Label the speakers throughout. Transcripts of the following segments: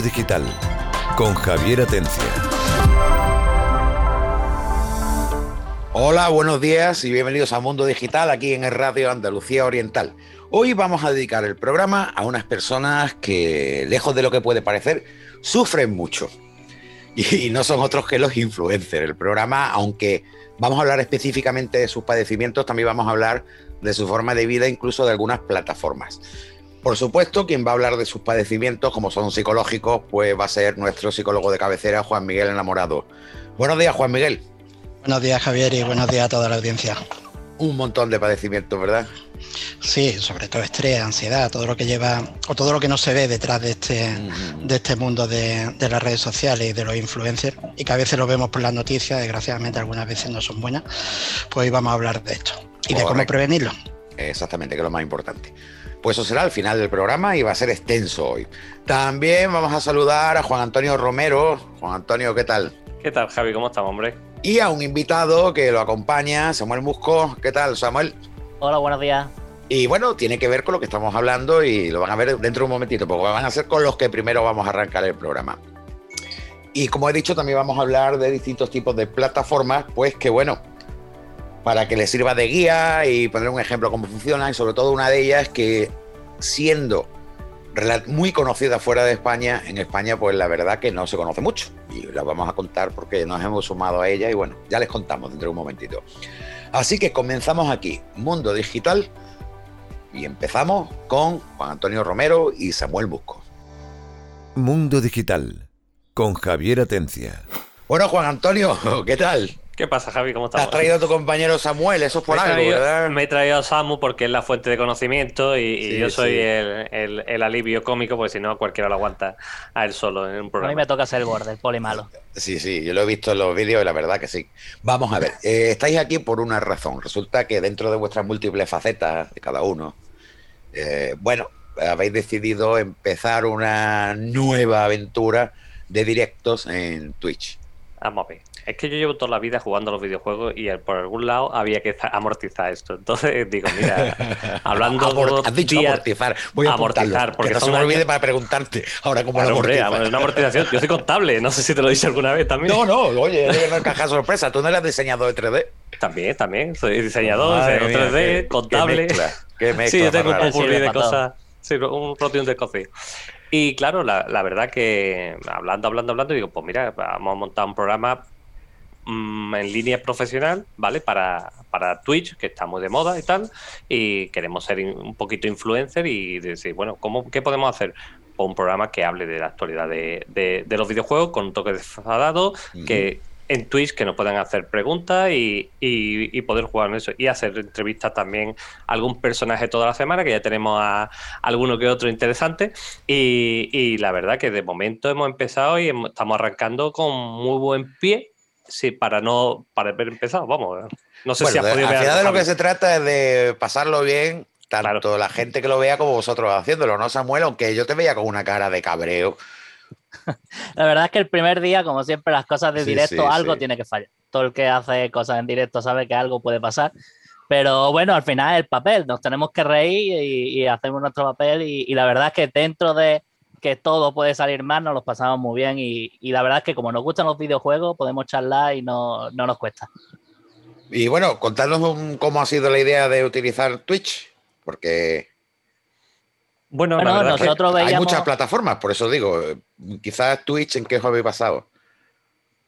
Speaker 1: Digital con Javier Atencia.
Speaker 2: Hola, buenos días y bienvenidos a Mundo Digital aquí en el Radio Andalucía Oriental. Hoy vamos a dedicar el programa a unas personas que, lejos de lo que puede parecer, sufren mucho. Y no son otros que los influencers. El programa, aunque vamos a hablar específicamente de sus padecimientos, también vamos a hablar de su forma de vida, incluso de algunas plataformas. Por supuesto, quien va a hablar de sus padecimientos, como son psicológicos, pues va a ser nuestro psicólogo de cabecera, Juan Miguel Enamorado. Buenos días, Juan Miguel.
Speaker 3: Buenos días, Javier, y buenos días a toda la audiencia.
Speaker 2: Un montón de padecimientos, ¿verdad?
Speaker 3: Sí, sobre todo estrés, ansiedad, todo lo que lleva, o todo lo que no se ve detrás de este, de este mundo de, de, las redes sociales y de los influencers, y que a veces lo vemos por las noticias, desgraciadamente algunas veces no son buenas, pues hoy vamos a hablar de esto y de cómo prevenirlo.
Speaker 2: Exactamente, que es lo más importante. Pues eso será al final del programa y va a ser extenso hoy. También vamos a saludar a Juan Antonio Romero. Juan Antonio, ¿qué tal?
Speaker 4: ¿Qué tal, Javi? ¿Cómo estamos, hombre?
Speaker 2: Y a un invitado que lo acompaña, Samuel Musco. ¿Qué tal, Samuel?
Speaker 5: Hola, buenos días.
Speaker 2: Y bueno, tiene que ver con lo que estamos hablando y lo van a ver dentro de un momentito, porque van a ser con los que primero vamos a arrancar el programa. Y como he dicho, también vamos a hablar de distintos tipos de plataformas, pues que bueno, para que les sirva de guía y poner un ejemplo cómo funciona y sobre todo una de ellas que siendo muy conocida fuera de España, en España pues la verdad que no se conoce mucho y la vamos a contar porque nos hemos sumado a ella y bueno, ya les contamos dentro de un momentito. Así que comenzamos aquí, Mundo Digital, y empezamos con Juan Antonio Romero y Samuel Busco.
Speaker 1: Mundo Digital con Javier Atencia.
Speaker 2: Bueno, Juan Antonio, ¿qué tal?
Speaker 4: ¿Qué pasa, Javi? ¿Cómo estás?
Speaker 2: Te has traído a tu compañero Samuel, eso es por
Speaker 4: me
Speaker 2: algo,
Speaker 4: traído,
Speaker 2: ¿verdad?
Speaker 4: Me he traído a Samu porque es la fuente de conocimiento y,
Speaker 2: Sí,
Speaker 4: y yo soy
Speaker 2: sí.
Speaker 4: el, el- el alivio cómico, porque si no, cualquiera lo aguanta a él solo en un
Speaker 5: A mí
Speaker 4: programa.
Speaker 5: me toca ser el borde, el poli malo.
Speaker 2: Sí, sí, yo lo he visto en los vídeos y la verdad que sí. Vamos a ver, eh, estáis aquí por una razón. Resulta que dentro de vuestras múltiples facetas de cada uno, eh, bueno, habéis decidido empezar una nueva aventura de directos en Twitch.
Speaker 4: Vamos a ver. Es que yo llevo toda la vida jugando a los videojuegos y eh, por algún lado había que za- amortizar esto. Entonces digo, mira, hablando
Speaker 2: Amort- has dicho
Speaker 4: día-
Speaker 2: amortizar. Voy a
Speaker 4: amortizar, porque
Speaker 2: que no se me olvide
Speaker 4: años-
Speaker 2: para preguntarte ahora cómo
Speaker 4: Claro,
Speaker 2: lo amortizas.
Speaker 4: una amortización. Yo soy contable, no sé si te lo he dicho alguna vez también.
Speaker 2: No, no, oye, no es caja sorpresa. Tú no eres diseñador de 3D.
Speaker 4: También, también. Soy diseñador,
Speaker 2: Madre
Speaker 4: diseñador
Speaker 2: mía,
Speaker 4: 3D,
Speaker 2: qué-
Speaker 4: contable.
Speaker 2: Qué mezcla, qué mezcla,
Speaker 4: Sí, yo tengo un popurrí de cosas. Sí, un rotión de cocido. Y claro, la, la verdad que hablando, hablando, hablando, digo, pues mira, vamos a montar un programa mm, en línea profesional, ¿vale? Para, para Twitch, que está muy de moda y tal, y queremos ser in- un poquito influencer y decir, bueno, ¿cómo, ¿qué podemos hacer? Pues un programa que hable de la actualidad de, de- de los videojuegos con un toque desfadado, que en Twitch que nos puedan hacer preguntas y, y- y poder jugar en eso y hacer entrevistas también a algún personaje toda la semana, que ya tenemos a alguno que otro interesante. Y, y la verdad que de momento hemos empezado y hemos- estamos arrancando con muy buen pie. Sí, para no para haber empezado, vamos. No sé
Speaker 2: Bueno,
Speaker 4: si has
Speaker 2: de-
Speaker 4: podido
Speaker 2: al final de lo que se trata es de pasarlo bien, tanto
Speaker 4: Claro.
Speaker 2: la gente que lo vea como vosotros haciéndolo, ¿no, Samuel? Aunque yo te veía con una cara de cabreo.
Speaker 5: La verdad es que el primer día, como siempre, las cosas de
Speaker 2: Sí,
Speaker 5: directo,
Speaker 2: sí,
Speaker 5: algo
Speaker 2: sí.
Speaker 5: tiene que fallar. Todo el que hace cosas en directo sabe que algo puede pasar. Pero bueno, al final el papel, nos tenemos que reír y, y hacemos nuestro papel. Y, y la verdad es que dentro de que todo puede salir mal, nos lo pasamos muy bien. Y, y la verdad es que como nos gustan los videojuegos, podemos charlar y no, no nos cuesta.
Speaker 2: Y bueno, contadnos un- cómo ha sido la idea de utilizar Twitch, porque
Speaker 4: Bueno, la
Speaker 5: Bueno,
Speaker 4: verdad es que-
Speaker 5: nosotros
Speaker 2: hay
Speaker 5: veíamos...
Speaker 2: muchas plataformas, por eso digo, quizás Twitch en qué os habéis pasado.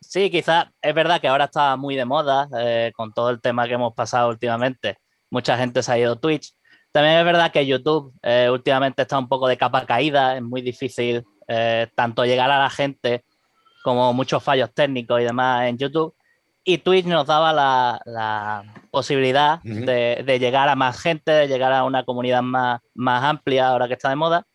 Speaker 5: Sí, quizás es verdad que ahora está muy de moda eh, con todo el tema que hemos pasado últimamente. Mucha gente se ha ido a Twitch. También es verdad que YouTube eh, últimamente está un poco de capa caída. Es muy difícil eh, tanto llegar a la gente como muchos fallos técnicos y demás en YouTube. Y Twitch nos daba la, la posibilidad
Speaker 2: Ujú.
Speaker 5: de, de llegar a más gente, de llegar a una comunidad más, más amplia ahora que está de moda.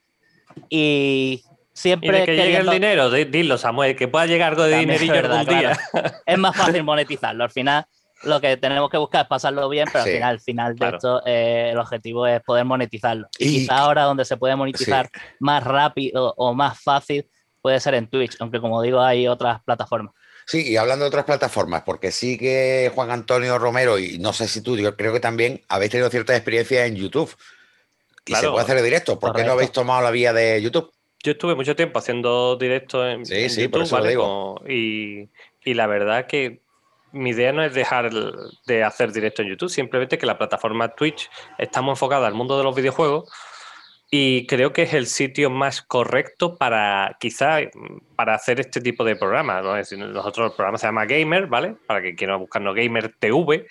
Speaker 5: Y
Speaker 4: Y
Speaker 5: siempre
Speaker 4: de que llegue el
Speaker 5: queriendo-
Speaker 4: dinero, di- dilo, Samuel, que pueda llegar algo de
Speaker 5: También
Speaker 4: dinerillo
Speaker 5: verdad,
Speaker 4: algún día.
Speaker 5: es más fácil monetizarlo. Al final, lo que tenemos que buscar es pasarlo bien, pero
Speaker 2: Sí,
Speaker 5: al final, al final de esto, eh, el objetivo es poder monetizarlo. Y,
Speaker 2: Y-
Speaker 5: quizá ahora donde se puede monetizar más rápido o más fácil puede ser en Twitch, aunque como digo, hay otras plataformas.
Speaker 2: Sí, y hablando de otras plataformas, porque sí que Juan Antonio Romero, y no sé si tú, yo creo que también habéis tenido cierta experiencia en YouTube. Y se
Speaker 4: Claro.
Speaker 2: puede hacer de directo. ¿Por qué no habéis tomado la vía de YouTube?
Speaker 4: yo estuve mucho tiempo haciendo directo en,
Speaker 2: Sí,
Speaker 4: en
Speaker 2: sí, por
Speaker 4: YouTube,
Speaker 2: eso lo digo.
Speaker 4: Como- y, y la verdad que mi idea no es dejar de hacer directo en YouTube, simplemente que la plataforma Twitch estamos enfocada al mundo de los videojuegos y creo que es el sitio más correcto para quizá para hacer este tipo de programas. ¿no? Es decir, nosotros el programa se llama Gamer, ¿vale? Para que quiera buscarnos Gamer TV.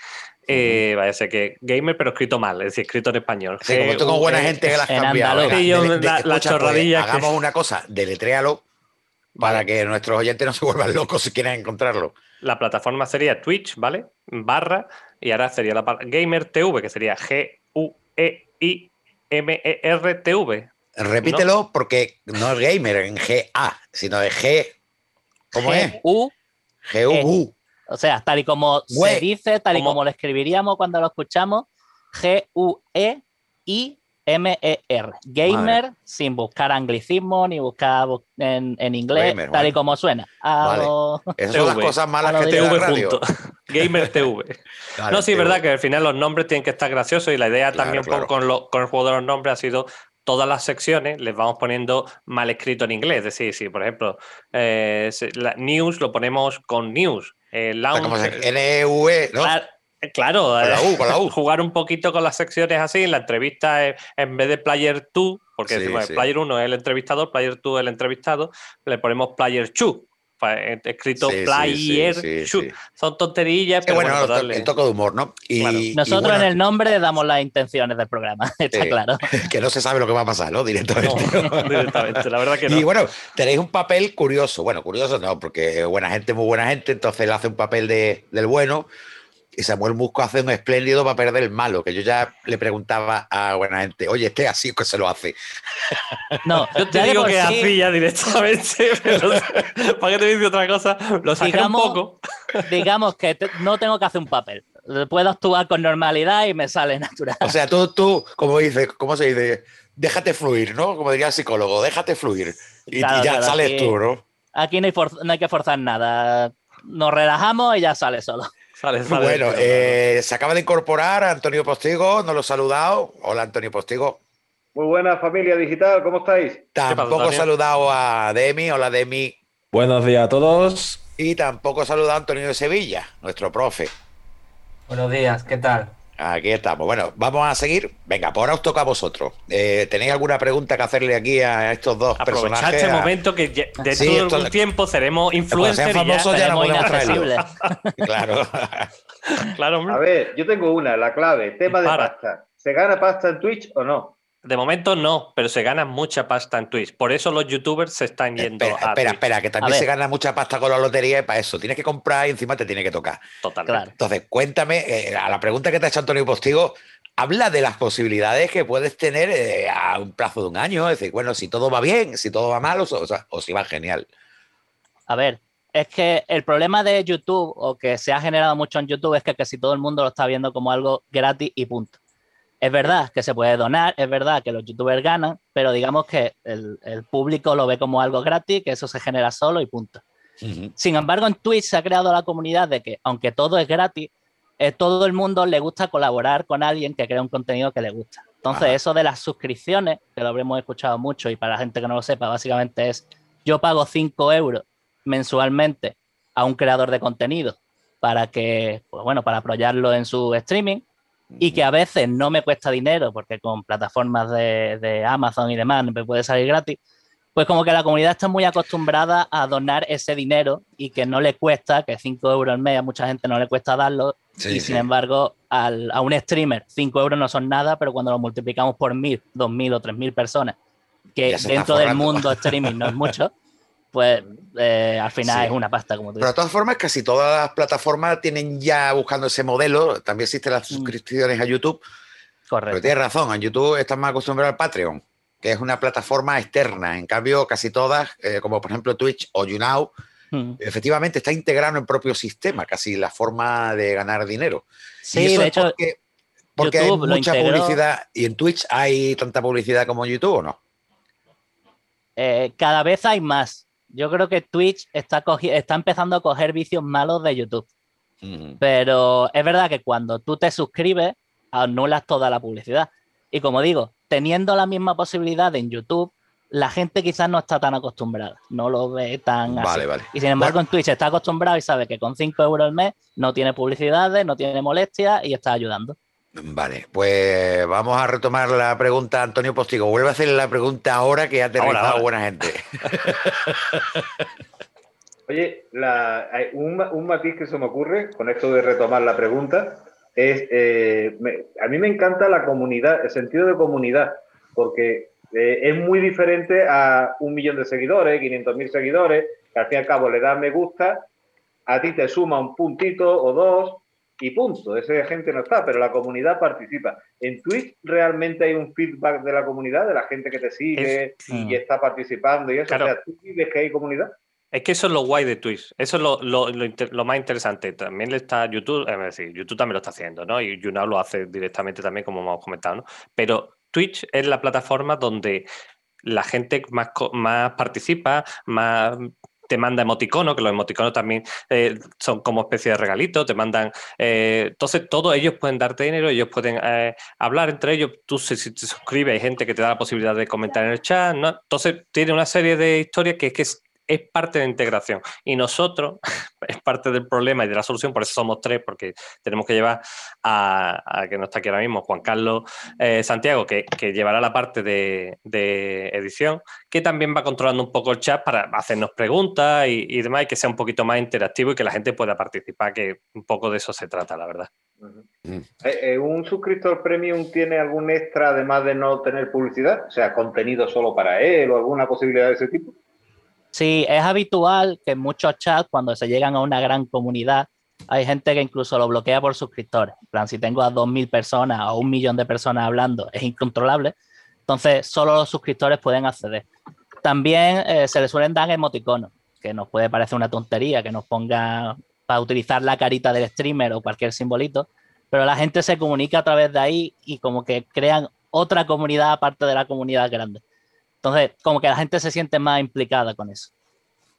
Speaker 4: Eh, vaya a ser que Gamer, pero escrito mal, es decir, escrito en español.
Speaker 2: Sí, como tengo buena
Speaker 4: G-U-E.
Speaker 2: gente que las cambia.
Speaker 4: la- la
Speaker 2: pues,
Speaker 4: chorradilla que-
Speaker 2: hagamos una cosa, deletréalo para que nuestros oyentes no se vuelvan locos si quieren encontrarlo.
Speaker 4: La plataforma sería Twitch, ¿vale? Barra, y ahora sería la Gamer TV, que sería E G-U-E-I-M-E-R-T-V.
Speaker 2: Repítelo porque no es gamer en G-A, sino de G. ¿Cómo es?
Speaker 5: G-U,
Speaker 2: G-U-U.
Speaker 5: o sea, tal y como se dice, tal y
Speaker 4: como-
Speaker 5: como lo escribiríamos cuando lo escuchamos, G-U-E-I-M-E-R. Gamer, sin buscar anglicismo ni buscar bu- en, en inglés,
Speaker 2: Gamer,
Speaker 5: tal y como suena.
Speaker 2: Vale.
Speaker 5: lo-
Speaker 2: Esas son las cosas malas que radio.
Speaker 4: junto. Gamer TV. No, sí, es verdad que al final los nombres tienen que estar graciosos y la idea
Speaker 2: Claro,
Speaker 4: también
Speaker 2: claro.
Speaker 4: con, lo- con el juego de los nombres ha sido todas las secciones les vamos poniendo mal escrito en inglés. Es decir, si por ejemplo eh, la news lo ponemos con news, eh,
Speaker 2: O sea,
Speaker 4: lounge,
Speaker 2: como se- N-U-E, ¿no?
Speaker 4: Claro,
Speaker 2: Con la U, con la U.
Speaker 4: jugar un poquito con las secciones así. En la entrevista, en vez de Player 2, porque
Speaker 2: Sí,
Speaker 4: decimos,
Speaker 2: sí.
Speaker 4: Player 1 es el entrevistador, Player 2 es el entrevistado, le ponemos Player 2. pa- eh, Escrito
Speaker 2: Sí,
Speaker 4: Player
Speaker 2: sí, sí,
Speaker 4: 2.
Speaker 2: sí.
Speaker 4: Son tonterillas,
Speaker 2: Sí,
Speaker 4: pero
Speaker 2: bueno,
Speaker 4: bueno, darle-
Speaker 2: el toque de humor, ¿no? Y,
Speaker 4: Claro.
Speaker 2: y
Speaker 5: Nosotros
Speaker 2: bueno,
Speaker 5: en el nombre damos las intenciones del programa, está claro.
Speaker 2: que no se sabe lo que va a pasar, ¿no? Directamente.
Speaker 4: No, directamente, la verdad que no.
Speaker 2: Y bueno, tenéis un papel curioso. Bueno, curioso no, porque buena gente, muy buena gente, entonces él hace un papel de, del bueno y Samuel Musco hace un espléndido papel del malo, que yo ya le preguntaba a buena gente, oye, este así que se lo hace.
Speaker 5: No,
Speaker 4: Yo te
Speaker 5: ya
Speaker 4: digo que
Speaker 5: sí,
Speaker 4: hacía directamente, pero para que te dice otra cosa, lo
Speaker 5: Digamos-
Speaker 4: un poco.
Speaker 5: digamos que te- no tengo que hacer un papel. Puedo actuar con normalidad y me sale natural.
Speaker 2: O sea, tú, tú, como dice, ¿cómo se dice? Déjate fluir, ¿no? Como diría el psicólogo, déjate fluir. Y, ya
Speaker 5: claro,
Speaker 2: sales
Speaker 5: aquí-
Speaker 2: tú, ¿no?
Speaker 5: Aquí no hay, for- no hay que forzar nada. Nos relajamos y ya sale solo.
Speaker 4: Sale, sale
Speaker 2: Bueno, eh, se acaba de incorporar a Antonio Postigo, no lo he saludado. Hola, Antonio Postigo.
Speaker 6: Muy buena familia digital, ¿cómo estáis?
Speaker 2: Tampoco he saludado a Demi. Hola, Demi.
Speaker 7: Buenos días a todos.
Speaker 2: Y tampoco he saludado a Antonio de Sevilla, nuestro profe.
Speaker 8: Buenos días, ¿qué tal?
Speaker 2: Aquí estamos. Bueno, vamos a seguir. Venga, por ahora os toca a vosotros. Eh, ¿Tenéis alguna pregunta que hacerle aquí a estos dos
Speaker 4: Aprovechar
Speaker 2: personajes?
Speaker 4: este
Speaker 2: A-
Speaker 4: momento que ya- dentro
Speaker 2: Sí,
Speaker 4: de
Speaker 2: esto-
Speaker 4: algún tiempo seremos influencers y ya
Speaker 2: famosos ya no. Claro.
Speaker 4: Claro, hombre.
Speaker 6: A ver, yo tengo una, la clave, tema de pasta. ¿Se gana pasta en Twitch o no?
Speaker 4: De momento no, pero se gana mucha pasta en Twitch. Por eso los youtubers se están yendo
Speaker 2: espera,
Speaker 4: a
Speaker 2: espera,
Speaker 4: Twitch.
Speaker 2: espera, que también se gana mucha pasta con la lotería y para eso. Tienes que comprar y encima te tiene que tocar.
Speaker 4: Totalmente.
Speaker 5: Claro.
Speaker 2: Entonces, cuéntame, eh, a la pregunta que te ha hecho Antonio Postigo, habla de las posibilidades que puedes tener eh, a un plazo de un año. Es decir, bueno, si todo va bien, si todo va mal o, o sea, o si va genial.
Speaker 5: A ver, es que el problema de YouTube, o que se ha generado mucho en YouTube, es que casi todo el mundo lo está viendo como algo gratis y punto. Es verdad que se puede donar, es verdad que los youtubers ganan, pero digamos que el, el público lo ve como algo gratis, que eso se genera solo y punto. Sin embargo, en Twitch se ha creado la comunidad de que, aunque todo es gratis, eh, todo el mundo le gusta colaborar con alguien que crea un contenido que le gusta. Entonces,
Speaker 2: Ajá.
Speaker 5: eso de las suscripciones, que lo habremos escuchado mucho y para la gente que no lo sepa, básicamente es yo pago 5 euros mensualmente a un creador de contenido para que, pues bueno, para apoyarlo en su streaming y que a veces no me cuesta dinero porque con plataformas de, de Amazon y demás me puede salir gratis, pues como que la comunidad está muy acostumbrada a donar ese dinero y que no le cuesta, que 5 euros al mes a mucha gente no le cuesta darlo
Speaker 2: Sí,
Speaker 5: y
Speaker 2: sí.
Speaker 5: sin embargo al- a un streamer 5 euros no son nada, pero cuando lo multiplicamos por 1000, 2000 o 3000 personas, que dentro del mundo streaming no es mucho, pues eh, al final
Speaker 2: Sí.
Speaker 5: es una pasta, como tú
Speaker 2: Pero de
Speaker 5: dices.
Speaker 2: todas formas, casi todas las plataformas tienen ya buscando ese modelo. También existen las
Speaker 5: Mm.
Speaker 2: suscripciones a YouTube. Pero
Speaker 5: Correcto.
Speaker 2: tienes razón, en YouTube están más acostumbrados al Patreon, que es una plataforma externa. En cambio, casi todas, eh, como por ejemplo Twitch o YouNow,
Speaker 5: Mm.
Speaker 2: efectivamente está integrado en el propio sistema, casi la forma de ganar dinero. Y
Speaker 5: Sí,
Speaker 2: eso
Speaker 5: de
Speaker 2: es
Speaker 5: hecho,
Speaker 2: porque, hay mucha
Speaker 5: integró.
Speaker 2: publicidad. ¿Y en Twitch hay tanta publicidad como en YouTube o no?
Speaker 5: eh, cada vez hay más. Yo creo que Twitch está, está empezando a coger vicios malos de YouTube.
Speaker 2: Ujú.
Speaker 5: Pero es verdad que cuando tú te suscribes, anulas toda la publicidad. Y como digo, teniendo la misma posibilidad en YouTube, la gente quizás no está tan acostumbrada, no lo ve tan así.
Speaker 2: Vale, vale.
Speaker 5: Y sin embargo, en Twitch está acostumbrado y sabe que con 5 euros al mes no tiene publicidades, no tiene molestias y está ayudando.
Speaker 2: Vale, pues vamos a retomar la pregunta, Antonio Postigo. Vuelve a hacer la pregunta ahora que ha aterrizado buena gente.
Speaker 6: Oye, la- hay un, ma- un matiz que se me ocurre con esto de retomar la pregunta es, eh, me- a mí me encanta la comunidad, el sentido de comunidad, porque eh, es muy diferente a un millón de seguidores, 500 mil seguidores, que al fin y al cabo le das me gusta, a ti te suma un puntito o dos y punto, esa gente no está, pero la comunidad participa. En Twitch realmente hay un feedback de la comunidad, de la gente que te sigue
Speaker 4: Es-
Speaker 6: y está participando y eso,
Speaker 4: Claro.
Speaker 6: o sea, ¿tú vives que hay comunidad?
Speaker 4: Es que eso es lo guay de Twitch. Eso es lo, lo- lo más interesante. También le está YouTube, es decir, YouTube también lo está haciendo, ¿no? Y YouNow lo hace directamente también, como hemos comentado, ¿no? Pero Twitch es la plataforma donde la gente más, más participa, más te manda emoticonos, que los emoticonos también eh, son como especie de regalitos, te mandan... eh, entonces, todos ellos pueden darte dinero, ellos pueden eh, hablar entre ellos, tú si, si te suscribes, hay gente que te da la posibilidad de comentar en el chat, ¿no? Entonces, tiene una serie de historias que es que es, parte de integración. Y nosotros, es parte del problema y de la solución, por eso somos tres, porque tenemos que llevar a, que no está aquí ahora mismo, Juan Carlos eh, Santiago, que, que llevará la parte de, de edición, que también va controlando un poco el chat para hacernos preguntas y, y demás, y que sea un poquito más interactivo y que la gente pueda participar, que un poco de eso se trata, la verdad.
Speaker 6: Eh, eh, ¿Un suscriptor premium tiene algún extra además de no tener publicidad? O sea, contenido solo para él o alguna posibilidad de ese tipo.
Speaker 5: Sí, es habitual que en muchos chats, cuando se llegan a una gran comunidad, hay gente que incluso lo bloquea por suscriptores. En plan, si tengo a 2.000 personas o un millón de personas hablando, es incontrolable. Entonces, solo los suscriptores pueden acceder. También eh, se le suelen dar emoticonos, que nos puede parecer una tontería, que nos ponga para utilizar la carita del streamer o cualquier simbolito, pero la gente se comunica a través de ahí y como que crean otra comunidad aparte de la comunidad grande. Entonces, como que la gente se siente más implicada con eso.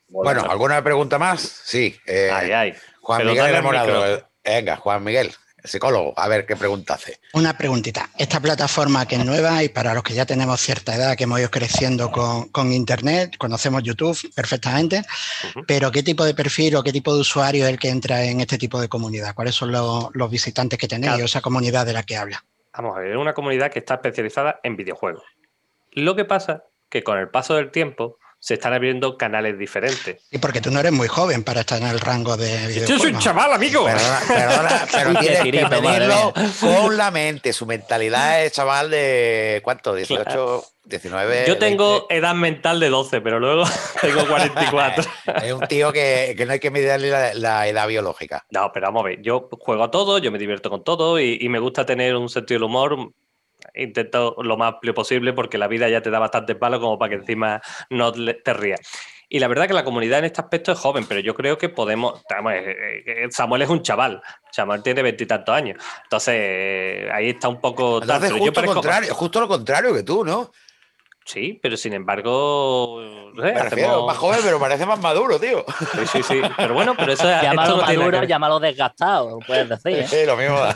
Speaker 2: Bueno, ¿alguna pregunta más? Sí. eh,
Speaker 4: Ay, ay.
Speaker 2: Juan
Speaker 4: Pero
Speaker 2: Miguel
Speaker 4: micro.
Speaker 2: el- Venga, Juan Miguel, el psicólogo, a ver qué pregunta hace.
Speaker 3: Una preguntita. Esta plataforma que es nueva y para los que ya tenemos cierta edad, que hemos ido creciendo con, con Internet, conocemos YouTube perfectamente, pero ¿qué tipo de perfil o qué tipo de usuario es el que entra en este tipo de comunidad? ¿Cuáles son los, los visitantes que tenéis
Speaker 4: Claro.
Speaker 3: o esa comunidad de la que habla?
Speaker 4: Vamos a ver, es una comunidad que está especializada en videojuegos. Lo que pasa que con el paso del tiempo se están abriendo canales diferentes.
Speaker 3: Y porque tú no eres muy joven para estar en el rango de
Speaker 4: Yo soy un chaval, amigo.
Speaker 2: Perdona, perdona, pero tienes que medirlo con la mente. Su mentalidad es chaval de ¿cuánto? 18, 19.
Speaker 4: Yo tengo
Speaker 2: 20.
Speaker 4: edad mental de 12, pero luego tengo 44.
Speaker 2: Es un tío que, que no hay que medirle la, la edad biológica.
Speaker 4: No, pero vamos a ver, yo juego a todo, yo me divierto con todo y, y me gusta tener un sentido del humor. Intento lo más amplio posible porque la vida ya te da bastante palo como para que encima no te rías. Y la verdad que la comunidad en este aspecto es joven, pero yo creo que podemos. vamos, eh, eh, Samuel es un chaval. Samuel tiene veintitantos años. Entonces, eh, ahí está un poco.
Speaker 2: Entonces,
Speaker 4: yo
Speaker 2: justo,
Speaker 4: parezco-
Speaker 2: contrario, justo lo contrario que tú, ¿no?
Speaker 4: Sí, pero sin embargo. no sé,
Speaker 2: Me refiero,
Speaker 4: hacemos-
Speaker 2: más joven, pero parece más maduro, tío.
Speaker 4: Sí, sí, sí. Pero bueno, pero eso esto
Speaker 5: Llámalo
Speaker 4: no
Speaker 5: maduro, llámalo desgastado, puedes decir. ¿eh?
Speaker 2: Sí, lo mismo da.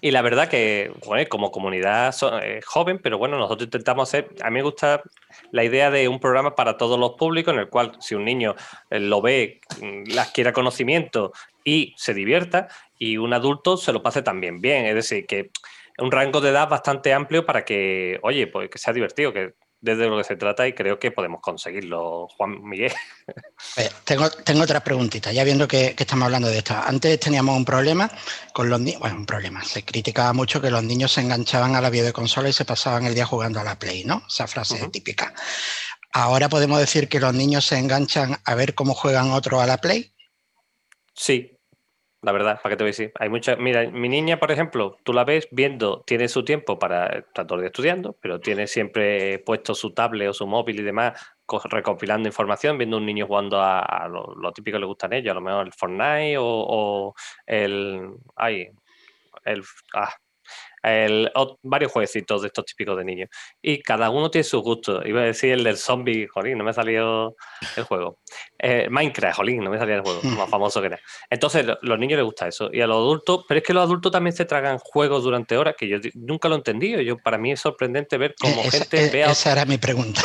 Speaker 4: Y la verdad que, como comunidad eh, joven, pero bueno, nosotros intentamos hacer, a mí me gusta la idea de un programa para todos los públicos, en el cual si un niño eh, lo ve, mm, le adquiera conocimiento y se divierta, y un adulto se lo pase también bien. Es decir, que un rango de edad bastante amplio para que, oye, pues que sea divertido, que desde lo que se trata y creo que podemos conseguirlo, Juan Miguel.
Speaker 3: Oye, tengo, tengo otra preguntita, ya viendo que, que estamos hablando de esto. Antes teníamos un problema con los niños, bueno, un problema, se criticaba mucho que los niños se enganchaban a la videoconsola y se pasaban el día jugando a la Play, ¿no? Esa frase típica. Ahora podemos decir que los niños se enganchan a ver cómo juegan otros a la Play.
Speaker 4: Sí, la verdad, ¿para qué te voy a decir? Hay muchas. Mira, mi niña, por ejemplo, tú la ves viendo, tiene su tiempo para estar todo estudiando, pero tiene siempre puesto su tablet o su móvil y demás, co- recopilando información, viendo un niño jugando a, a lo, típico que le gustan a ellos, a lo mejor el Fortnite o, o el. Ay, el. Ah, el, varios jueguecitos de estos típicos de niños. Y cada uno tiene sus gustos. Iba a decir el del zombie, jolín, no me ha salido el juego. Eh, Minecraft, jolín, no me salía el juego, más famoso que era. Entonces, lo- los niños les gusta eso. Y a los adultos, pero es que los adultos también se tragan juegos durante horas, que yo nunca lo he entendido. Yo, para mí es sorprendente ver cómo
Speaker 3: esa,
Speaker 4: gente
Speaker 3: eh,
Speaker 4: ve a
Speaker 3: esa era mi pregunta.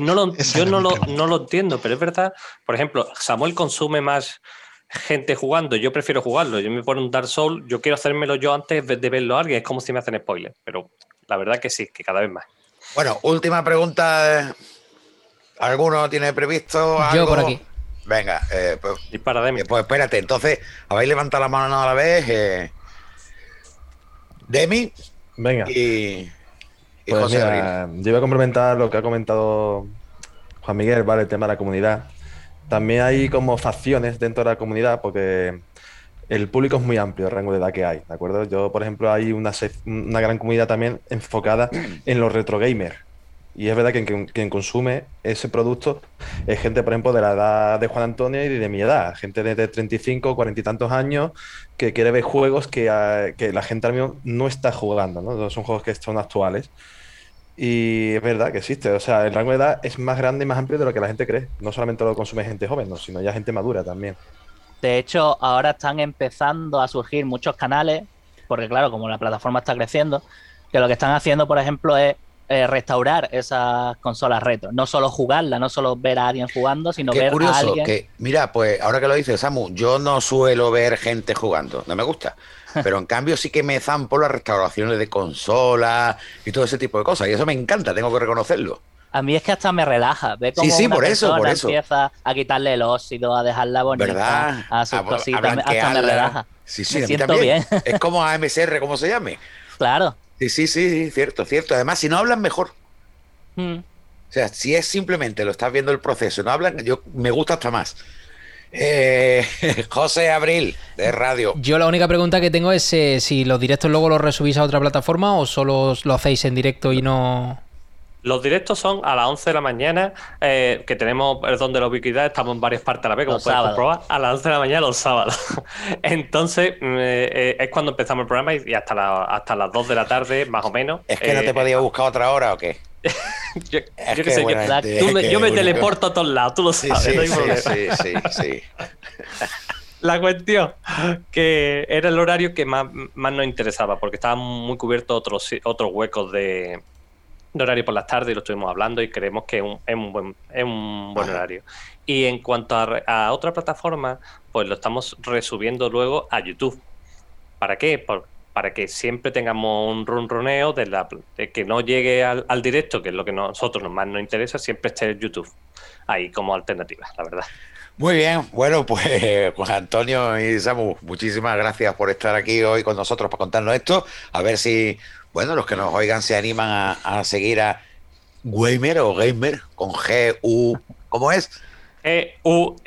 Speaker 4: No lo- yo no lo, no lo entiendo, pero es verdad. Por ejemplo, Samuel consume más gente jugando. Yo prefiero jugarlo. Yo me pongo un Dark Souls, yo quiero hacérmelo yo antes de verlo a alguien. Es como si me hacen spoiler. Pero la verdad que sí, que cada vez más.
Speaker 2: Bueno, última pregunta. ¿Alguno tiene previsto algo?
Speaker 9: Yo por aquí.
Speaker 2: Venga, eh, pues, eh, pues espérate. Entonces, habéis levantado la mano a la vez. Eh, Demi
Speaker 7: Venga.
Speaker 2: y, y
Speaker 7: Pues
Speaker 2: José
Speaker 7: mira, yo iba a complementar lo que ha comentado Juan Miguel, ¿vale? El tema de la comunidad. También hay como facciones dentro de la comunidad porque el público es muy amplio, el rango de edad que hay, ¿de acuerdo? Yo, por ejemplo, hay una, una gran comunidad también enfocada en los retro gamers. Y es verdad que quien, quien consume ese producto es gente, por ejemplo, de la edad de Juan Antonio y de mi edad, gente de, de 35, 40 y tantos años que quiere ver juegos que, ah, que la gente ahora mismo no está jugando, ¿no? Son juegos que son actuales. Y es verdad que existe, o sea, el rango de edad es más grande y más amplio de lo que la gente cree. No solamente lo consume gente joven, no, sino ya gente madura también.
Speaker 5: De hecho, ahora están empezando a surgir muchos canales, porque claro, como la plataforma está creciendo, que lo que están haciendo, por ejemplo, es eh, restaurar esas consolas retro. No solo jugarla, no solo ver a alguien jugando, sino
Speaker 2: Qué
Speaker 5: ver a
Speaker 2: curioso,
Speaker 5: alguien.
Speaker 2: que mira, pues ahora que lo dices, Samu, yo no suelo ver gente jugando, no me gusta. Pero en cambio sí que me zampo las restauraciones de consolas y todo ese tipo de cosas. Y eso me encanta, tengo que reconocerlo.
Speaker 5: A mí es que hasta me relaja. Ve cómo
Speaker 2: Sí, sí,
Speaker 5: una
Speaker 2: por eso, por
Speaker 5: persona
Speaker 2: eso.
Speaker 5: empieza a quitarle el óxido, a dejarla bonita,
Speaker 2: ¿Verdad?
Speaker 5: a sus
Speaker 2: A- a
Speaker 5: cositas, hasta me relaja.
Speaker 2: Sí, sí,
Speaker 5: Me
Speaker 2: a mí
Speaker 5: siento
Speaker 2: también.
Speaker 5: bien.
Speaker 2: Es como AMSR, como se llame.
Speaker 5: Claro.
Speaker 2: Sí, sí, sí, sí, cierto, cierto. Además, si no hablan mejor.
Speaker 5: Mm.
Speaker 2: O sea, si es simplemente lo estás viendo el proceso, no hablan, yo me gusta hasta más. Eh, José Abril, de radio.
Speaker 9: Yo la única pregunta que tengo es eh, si los directos luego los resubís a otra plataforma o solo lo hacéis en directo y no...
Speaker 4: Los directos son a las 11 de la mañana, eh, que tenemos perdón de la ubicuidad, estamos en varias partes a la vez, como
Speaker 5: Los
Speaker 4: puedes
Speaker 5: sábados.
Speaker 4: comprobar, a las 11 de la mañana los sábados. Entonces, mm, eh, eh, es cuando empezamos el programa y, y hasta, la- hasta las 2 de la tarde, más o menos.
Speaker 2: ¿Es que no te
Speaker 4: eh,
Speaker 2: podía buscar otra hora o qué?
Speaker 4: Yo, yo
Speaker 2: que
Speaker 4: sé, yo,
Speaker 2: buena gente,
Speaker 4: tú
Speaker 2: es
Speaker 4: me, yo me
Speaker 2: único.
Speaker 4: teleporto a todos lados, tú lo sabes,
Speaker 2: sí,
Speaker 4: no
Speaker 2: sí, sí, sí, sí.
Speaker 4: La cuestión que era el horario que más, más nos interesaba, porque estaban muy cubiertos otros, otros huecos de, de horario por las tardes y lo estuvimos hablando y creemos que es un, es un buen, es un buen
Speaker 2: Ajá.
Speaker 4: horario. Y en cuanto a, otra plataforma, pues lo estamos resubiendo luego a YouTube. ¿Para qué? Por- para que siempre tengamos un ronroneo de, la, de que no llegue al, al directo, que es lo que nosotros más nos interesa, siempre esté YouTube. Ahí como alternativa, la verdad.
Speaker 2: Muy bien, bueno, pues Juan Antonio y Samu, muchísimas gracias por estar aquí hoy con nosotros para contarnos esto. A ver si, bueno, los que nos oigan se animan a, a seguir a Gamer o Gamer con G, U, ¿cómo es?
Speaker 4: E-U-E-I-M-E-R-T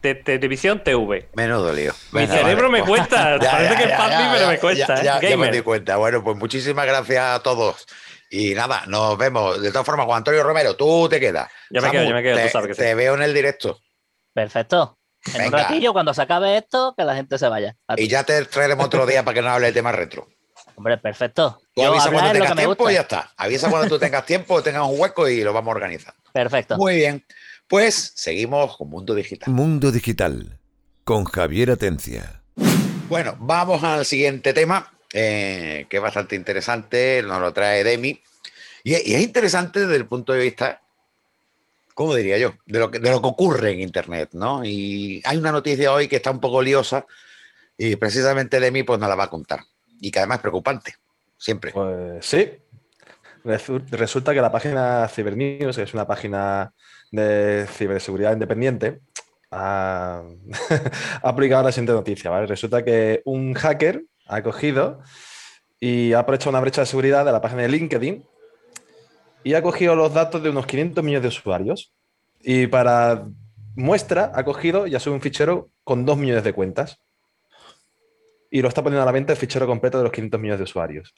Speaker 4: de Televisión TV.
Speaker 2: Menudo lío.
Speaker 4: Mi
Speaker 2: Venga,
Speaker 4: cerebro
Speaker 2: vale,
Speaker 4: me cuesta.
Speaker 2: Ya,
Speaker 4: Parece
Speaker 2: ya,
Speaker 4: que es
Speaker 2: ya,
Speaker 4: fácil,
Speaker 2: ya,
Speaker 4: pero
Speaker 2: ya,
Speaker 4: me cuesta.
Speaker 2: Ya, ya, ya me di cuenta. Bueno, pues muchísimas gracias a todos. Y nada, nos vemos. De todas formas, Juan Antonio Romero, tú te quedas.
Speaker 4: Yo me quedo, yo me quedo, tú
Speaker 2: te,
Speaker 4: sabes que sí.
Speaker 2: veo en el directo.
Speaker 5: Perfecto. En un
Speaker 2: Venga.
Speaker 5: ratillo, cuando se acabe esto, que la gente se vaya.
Speaker 2: Y ya te traeremos otro día para que nos hable de temas retro.
Speaker 5: Hombre, perfecto.
Speaker 2: Tú
Speaker 5: Yo
Speaker 2: avisa cuando tengas tiempo y ya está. Avisa cuando tú tengas tiempo, tengas un hueco y lo vamos a organizar.
Speaker 5: Perfecto.
Speaker 2: Muy bien. Pues seguimos con Mundo Digital.
Speaker 1: Mundo Digital con Javier Atencia.
Speaker 2: Bueno, vamos al siguiente tema, eh, que es bastante interesante, nos lo trae Demi. Y, y es interesante desde el punto de vista, ¿cómo diría yo? De lo, que, de lo que ocurre en Internet, ¿no? Y hay una noticia hoy que está un poco liosa y precisamente Demi pues nos la va a contar. Y que además es preocupante, siempre.
Speaker 7: Pues sí. Resu- Resulta que la página Cybernews, que es una página de ciberseguridad independiente, ha, ha publicado la siguiente noticia. ¿vale? Resulta que un hacker ha cogido y ha aprovechado una brecha de seguridad de la página de LinkedIn y ha cogido los datos de unos 500 millones de usuarios. Y para muestra ha cogido y ha subido un fichero con 2 millones de cuentas. Y lo está poniendo a la venta el fichero completo de los 500 millones de usuarios.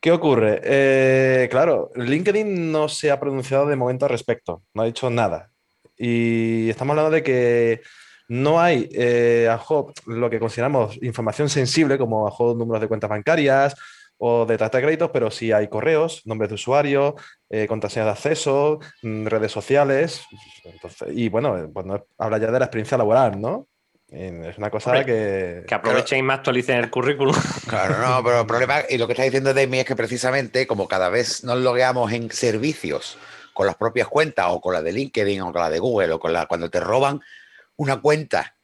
Speaker 7: ¿Qué ocurre? Eh, claro, LinkedIn no se ha pronunciado de momento al respecto, no ha dicho nada. Y estamos hablando de que no hay eh, a lo que consideramos información sensible, como a jo, números de cuentas bancarias o de tarjeta de créditos, pero sí hay correos, nombres de usuario, eh, contraseñas de acceso, mm, redes sociales. Entonces, y bueno, eh, pues no habla ya de la experiencia laboral, ¿no? Es una cosa que.
Speaker 4: Que aprovechen y me actualicen el currículum.
Speaker 2: Claro, no, pero el problema, y lo que está diciendo Demi es que precisamente como cada vez nos logueamos en servicios con las propias cuentas o con la de LinkedIn o con la de Google o con la cuando te roban una cuenta,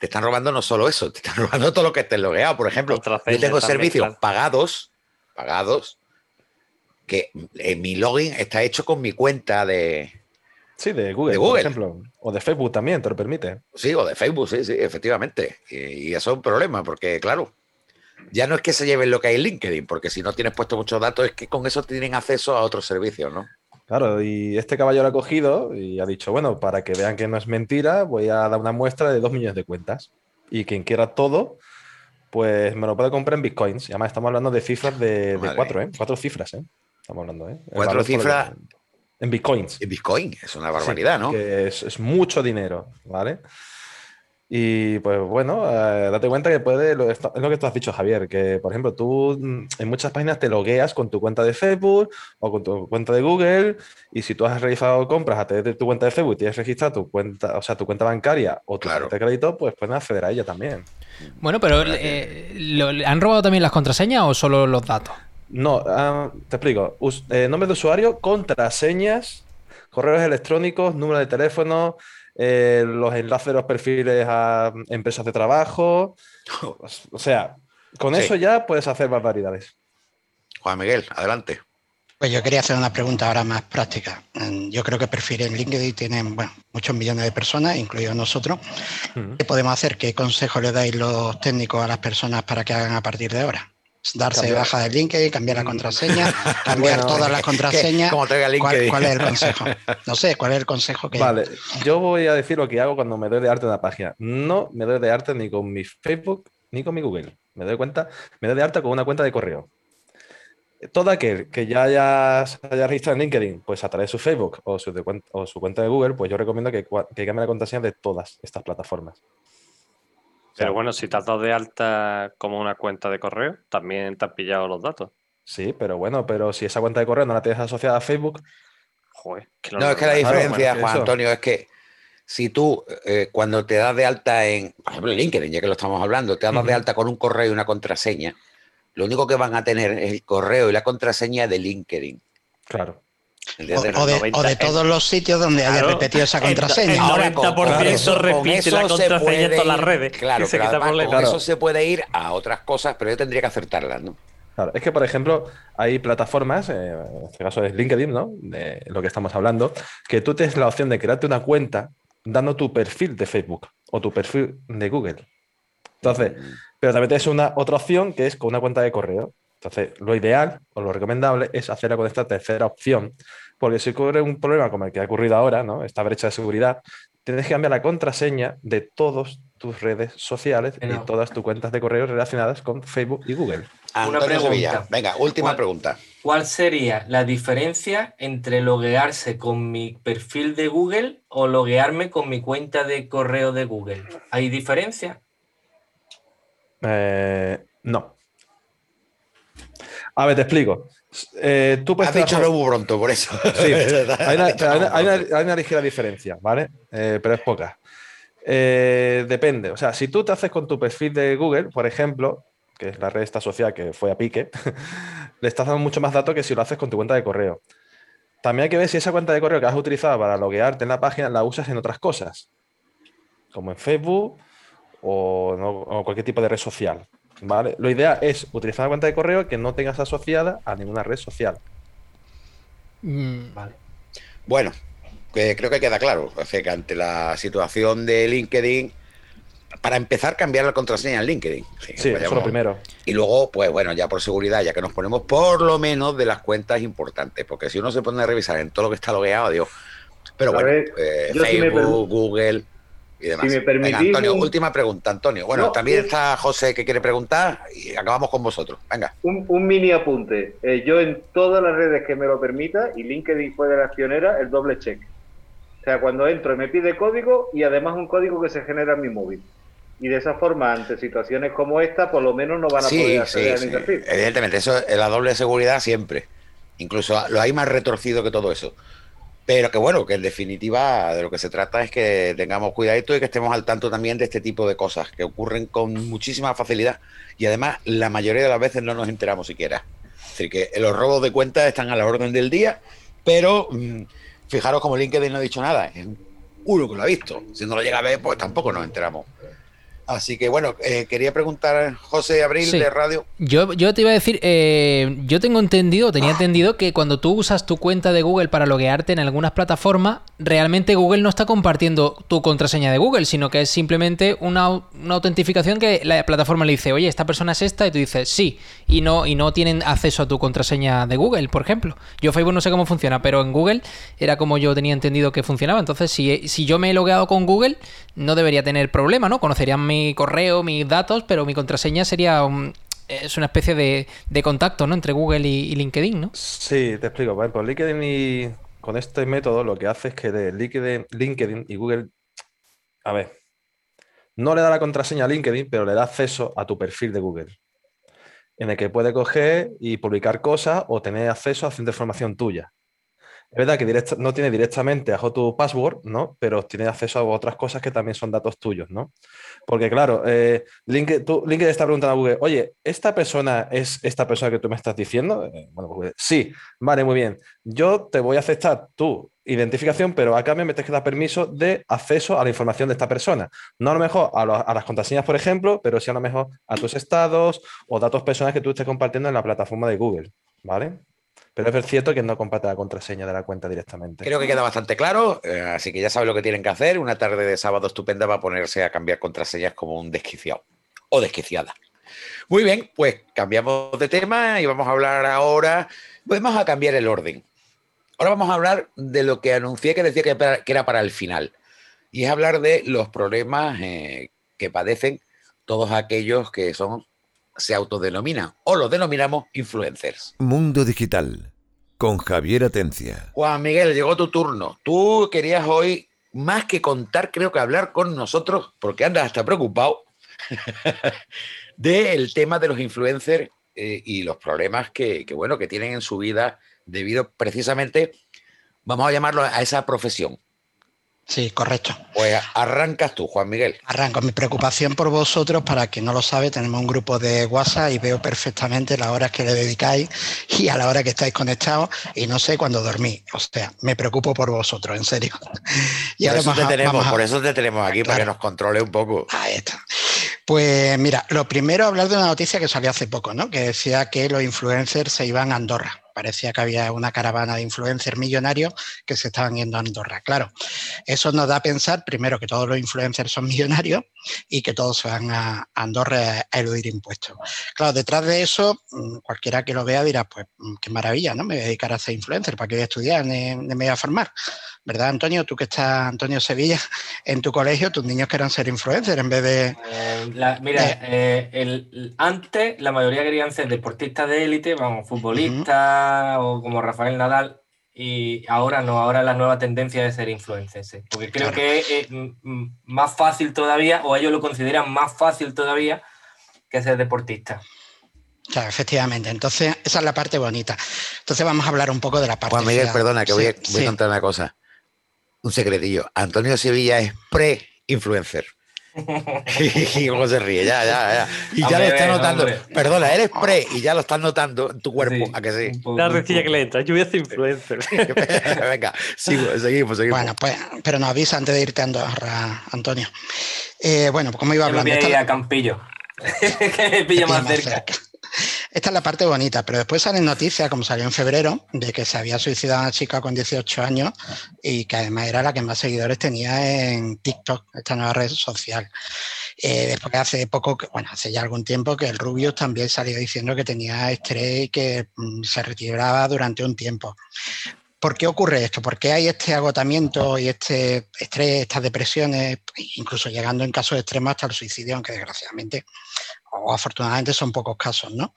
Speaker 2: te están robando no solo eso, te están robando todo lo que estés logueado. Por ejemplo, yo tengo
Speaker 4: también,
Speaker 2: servicios
Speaker 4: claro.
Speaker 2: pagados, pagados, que en mi login está hecho con mi cuenta de,
Speaker 7: Sí, de Google,
Speaker 2: De
Speaker 7: por ejemplo. O de Facebook también, te lo permite.
Speaker 2: Sí, o de Facebook, sí, sí, efectivamente. Y, y eso es un problema, porque claro, ya no es que se lleven lo que hay en LinkedIn, porque si no tienes puesto muchos datos, es que con eso tienen acceso a otros servicios, ¿no?
Speaker 7: Claro, y este caballo lo ha cogido y ha dicho, bueno, para que vean que no es mentira, voy a dar una muestra de dos millones de cuentas. Y quien quiera todo, pues me lo puede comprar en bitcoins. Y además estamos hablando de cifras de, cuatro, ¿eh? Cuatro cifras, ¿eh? Estamos hablando, ¿eh? El
Speaker 2: Cuatro cifras.
Speaker 7: En bitcoins.
Speaker 2: En Bitcoin, es una barbaridad,
Speaker 7: Sí,
Speaker 2: ¿no?
Speaker 7: Que es, es mucho dinero, ¿vale? Y pues bueno, eh, date cuenta que puede, lo, es lo que tú has dicho, Javier, que por ejemplo tú mm, en muchas páginas te logueas con tu cuenta de Facebook o con tu cuenta de Google y si tú has realizado compras a través de tu cuenta de Facebook y tienes registrado tu cuenta, o sea, tu cuenta bancaria o tu
Speaker 2: Claro.
Speaker 7: cuenta de crédito, pues pueden acceder a ella también.
Speaker 9: Bueno, pero eh, ¿lo- le ¿han robado también las contraseñas o solo los datos?
Speaker 7: No, ah, te explico. Us- eh, nombre de usuario, contraseñas, correos electrónicos, número de teléfono, eh, los enlaces de los perfiles a empresas de trabajo. O sea, con
Speaker 2: Sí.
Speaker 7: eso ya puedes hacer barbaridades.
Speaker 2: Juan Miguel, adelante.
Speaker 3: Pues yo quería hacer una pregunta ahora más práctica. Mm, Yo creo que perfiles en LinkedIn tienen bueno, muchos millones de personas, incluidos nosotros.
Speaker 7: Mm.
Speaker 3: ¿Qué podemos hacer? ¿Qué consejo le dais los técnicos a las personas para que hagan a partir de ahora? Darse de
Speaker 7: Cambiar.
Speaker 3: baja de LinkedIn, cambiar la contraseña, cambiar
Speaker 7: Bueno,
Speaker 3: todas las contraseñas.
Speaker 2: Como traiga
Speaker 3: ¿Cuál,
Speaker 2: LinkedIn.
Speaker 3: cuál es el consejo? No sé, ¿cuál es el consejo que
Speaker 7: Vale, yo voy a decir lo que hago cuando me doy de arte en una página. No me doy de arte ni con mi Facebook ni con mi Google. Me doy cuenta, me doy de arte con una cuenta de correo. Todo aquel que ya haya, se haya registrado en LinkedIn, pues a través de su Facebook o su, de cuen- o su cuenta de Google, pues yo recomiendo que, que cambie la contraseña de todas estas plataformas.
Speaker 4: Pero bueno, si te has dado de alta como una cuenta de correo, también te has pillado los datos.
Speaker 7: Sí, pero bueno, pero si esa cuenta de correo no la tienes asociada a Facebook,
Speaker 4: Joder, que
Speaker 2: No, es que la diferencia,
Speaker 7: bueno,
Speaker 2: Juan
Speaker 7: eso.
Speaker 2: Antonio, es que si tú, eh, cuando te das de alta en, por ejemplo, en LinkedIn, ya que lo estamos hablando, te das de
Speaker 7: Ujú.
Speaker 2: alta con un correo y una contraseña, lo único que van a tener es el correo y la contraseña de LinkedIn.
Speaker 7: claro.
Speaker 3: o, de,
Speaker 4: 90,
Speaker 3: o de todos los sitios donde haya
Speaker 4: Claro,
Speaker 3: repetido esa
Speaker 4: el-
Speaker 3: contraseña.
Speaker 4: el
Speaker 2: Ahora, con-
Speaker 4: 90%
Speaker 2: con eso- con
Speaker 4: repite
Speaker 2: eso
Speaker 4: la
Speaker 2: se
Speaker 4: contraseña en todas las redes.
Speaker 2: Claro,
Speaker 4: quita
Speaker 2: además con
Speaker 7: Claro.
Speaker 2: eso se puede ir a otras cosas, pero yo tendría que acertarlas, ¿no?
Speaker 7: Claro, es que, por ejemplo, hay plataformas, eh, en este caso es LinkedIn, ¿no? De lo que estamos hablando, que tú tienes la opción de crearte una cuenta dando tu perfil de Facebook o tu perfil de Google. Entonces, pero también tienes una otra opción que es con una cuenta de correo. Entonces, lo ideal o lo recomendable es hacerla con esta tercera opción, porque si ocurre un problema como el que ha ocurrido ahora, ¿no? Esta brecha de seguridad, tienes que cambiar la contraseña de todas tus redes sociales y todas tus cuentas de correo relacionadas con Facebook y Google.
Speaker 2: Antonio
Speaker 8: pregunta.
Speaker 2: Sevilla, venga, última
Speaker 8: ¿Cuál-
Speaker 2: pregunta.
Speaker 8: ¿Cuál sería la diferencia entre loguearse con mi perfil de Google o loguearme con mi cuenta de correo de Google? ¿Hay diferencia?
Speaker 7: Eh, no. A ver, te explico. Eh, tú puedes
Speaker 2: Has dicho no muy pronto, por eso.
Speaker 7: Sí, hay una, hay una ligera diferencia, ¿vale? Eh, pero es poca. Eh, depende. O sea, si tú te haces con tu perfil de Google, por ejemplo, que es la red esta social que fue a pique, le estás dando mucho más datos que si lo haces con tu cuenta de correo. También hay que ver si esa cuenta de correo que has utilizado para loguearte en la página la usas en otras cosas, como en Facebook o, no- o cualquier tipo de red social. ¿vale? Lo ideal es utilizar una cuenta de correo que no tengas asociada a ninguna red social.
Speaker 9: Mm,
Speaker 8: Vale.
Speaker 2: Bueno, creo que queda claro. O sea, que ante la situación de LinkedIn, para empezar, cambiar la contraseña en LinkedIn.
Speaker 7: Sí,
Speaker 2: pues
Speaker 7: eso es lo primero.
Speaker 2: Y luego, pues bueno, ya por seguridad, ya que nos ponemos por lo menos de las cuentas importantes, porque si uno se pone a revisar en todo lo que está logueado, Dios. Pero
Speaker 6: A
Speaker 2: bueno,
Speaker 6: ver,
Speaker 2: eh, Facebook, Google y demás.
Speaker 6: si me
Speaker 2: Venga,
Speaker 6: permitís
Speaker 2: Antonio,
Speaker 6: un-
Speaker 2: última pregunta, Antonio. Bueno,
Speaker 6: No,
Speaker 2: también
Speaker 6: es-
Speaker 2: está José que quiere preguntar y acabamos con vosotros. Venga.
Speaker 6: Un, un mini apunte. Eh, yo en todas las redes que me lo permita, y LinkedIn fue de las pioneras, el doble check. O sea, cuando entro me pide código y además un código que se genera en mi móvil. Y de esa forma, ante situaciones como esta, por lo menos no van a
Speaker 2: Sí,
Speaker 6: poder
Speaker 2: sí,
Speaker 6: acceder a
Speaker 2: sí.
Speaker 6: mi perfil.
Speaker 2: Evidentemente, eso es la doble seguridad siempre. Incluso lo hay más retorcido que todo eso. Pero que bueno, que en definitiva de lo que se trata es que tengamos cuidadito y que estemos al tanto también de este tipo de cosas que ocurren con muchísima facilidad y además la mayoría de las veces no nos enteramos siquiera. Es decir, que los robos de cuentas están a la orden del día, pero mm, fijaros como LinkedIn no ha dicho nada, es uno que lo ha visto. Si no lo llega a ver, pues tampoco nos enteramos. Así que bueno, eh, quería preguntar José Abril
Speaker 9: Sí.
Speaker 2: de Radio.
Speaker 9: Yo, yo te iba a decir, eh, yo tengo entendido, tenía entendido que cuando tú usas tu cuenta de Google para loguearte en algunas plataformas, realmente Google no está compartiendo tu contraseña de Google, sino que es simplemente una, una autentificación que la plataforma le dice, oye, esta persona es esta, y tú dices sí, y no, y no tienen acceso a tu contraseña de Google, por ejemplo. Yo Facebook no sé cómo funciona, pero en Google era como yo tenía entendido que funcionaba. Entonces, si, si yo me he logueado con Google, no debería tener problema, ¿no? Conocerían mi correo, mis datos, pero mi contraseña sería un- es una especie de, de contacto, ¿no? Entre Google y, LinkedIn, ¿no?
Speaker 7: Sí, te explico. Por LinkedIn y con este método lo que hace es que de LinkedIn, LinkedIn y Google, a ver, no le da la contraseña a LinkedIn, pero le da acceso a tu perfil de Google, en el que puede coger y publicar cosas o tener acceso a cierta información tuya. Es verdad que no tiene directamente a tu password, ¿no? Pero tiene acceso a otras cosas que también son datos tuyos, ¿no? Porque claro, eh, LinkedIn, está preguntando a Google, oye, ¿esta persona es esta persona que tú me estás diciendo? Eh, bueno, Google, sí, vale, muy bien. Yo te voy a aceptar tu identificación, pero a cambio me tienes que dar permiso de acceso a la información de esta persona. No a lo mejor a las contraseñas, por ejemplo, pero sí a lo mejor a tus estados o datos personales que tú estés compartiendo en la plataforma de Google, ¿vale? Pero es cierto que no comparte la contraseña de la cuenta directamente.
Speaker 2: Creo que queda bastante claro, eh, así que ya saben lo que tienen que hacer. Una tarde de sábado estupenda va a ponerse a cambiar contraseñas como un desquiciado o desquiciada. Muy bien, pues cambiamos de tema y vamos a hablar ahora. Vamos a cambiar el orden. Ahora vamos a hablar de lo que anuncié que decía que era para el final. Y es hablar de los problemas eh, que padecen todos aquellos que son, se autodenominan o los denominamos influencers.
Speaker 1: Mundo Digital con Javier Atencia.
Speaker 2: Juan Miguel, llegó tu turno. Tú querías hoy, más que contar, creo que hablar con nosotros, porque andas hasta preocupado, del tema de los influencers eh, y los problemas que, que, bueno, que tienen en su vida debido precisamente, vamos a llamarlo a esa profesión.
Speaker 3: Sí, correcto.
Speaker 2: Pues arrancas tú, Juan Miguel.
Speaker 3: Arranco. Mi preocupación por vosotros, para quien no lo sabe, tenemos un grupo de WhatsApp y veo perfectamente las horas que le dedicáis y a la hora que estáis conectados y no sé cuándo dormís. O sea, me preocupo por vosotros, en serio.
Speaker 2: Y por, eso te, tenemos,
Speaker 3: a...
Speaker 2: por eso te tenemos aquí, claro. para que nos controle un poco.
Speaker 3: Ahí está. Pues mira, lo primero hablar de una noticia que salió hace poco, ¿no? Que decía que los influencers se iban a Andorra. Parecía que había una caravana de influencers millonarios que se estaban yendo a Andorra. Claro, eso nos da a pensar, primero, que todos los influencers son millonarios y que todos se van a Andorra a eludir impuestos. Claro, detrás de eso, mm, cualquiera que lo vea dirá, pues mm, qué maravilla, ¿no? Me voy a dedicar a ser influencer, ¿para qué voy a estudiar? Ni, me voy a formar. ¿Verdad, Antonio? Tú que estás, Antonio Sevilla, en tu colegio, tus niños querían ser influencers en vez de...
Speaker 8: Eh, la, mira, eh, el, el, antes la mayoría querían ser deportistas de élite, vamos, futbolistas uh -huh. o como Rafael Nadal, y ahora no, ahora la nueva tendencia es ser influencers, porque creo claro. que es más fácil todavía, o ellos lo consideran más fácil todavía que ser deportista.
Speaker 3: Claro, efectivamente. Entonces, esa es la parte bonita. Entonces, vamos a hablar un poco de la parte.
Speaker 2: Juan Miguel, perdona, que sí, voy, a, voy sí. a contar una cosa. Un secretillo. Antonio Sevilla es pre-influencer. y cómo se ríe, ya, ya, ya. Y ya hombre, lo está notando. Hombre. Perdona, eres pre y ya lo estás notando en tu cuerpo, sí, ¿a que sí?
Speaker 4: La recilla que le entra, yo voy a ser influencer.
Speaker 2: Venga, sigo, seguimos, seguimos.
Speaker 3: Bueno, pues, pero nos avisa antes de irte a Andorra, Antonio. Eh, bueno, pues como iba hablando.
Speaker 8: Yo me voy a, ir a Campillo, que me pilla más, más cerca. cerca.
Speaker 3: Esta es la parte bonita, pero después salen noticias, como salió en febrero, de que se había suicidado una chica con 18 años y que además era la que más seguidores tenía en TikTok, esta nueva red social. Eh, después hace poco, bueno, hace ya algún tiempo que el Rubius también salió diciendo que tenía estrés y que mm, se retiraba durante un tiempo. ¿Por qué ocurre esto? ¿Por qué hay este agotamiento y este estrés, estas depresiones, incluso llegando en casos extremos hasta el suicidio, aunque desgraciadamente o afortunadamente son pocos casos, ¿no?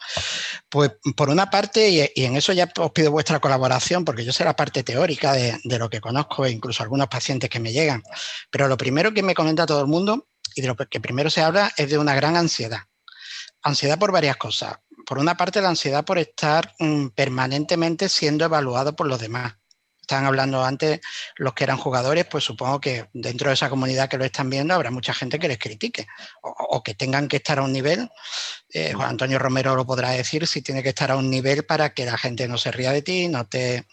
Speaker 3: Pues por una parte, y, en eso ya os pido vuestra colaboración, porque yo sé la parte teórica de, lo que conozco e incluso algunos pacientes que me llegan, pero lo primero que me comenta todo el mundo y de lo que primero se habla es de una gran ansiedad. Ansiedad por varias cosas. Por una parte, la ansiedad por estar mmm, permanentemente siendo evaluado por los demás. Están hablando antes los que eran jugadores, pues supongo que dentro de esa comunidad que lo están viendo habrá mucha gente que les critique o, que tengan que estar a un nivel. Eh, Juan Antonio Romero lo podrá decir si tiene que estar a un nivel para que la gente no se ría de ti, no te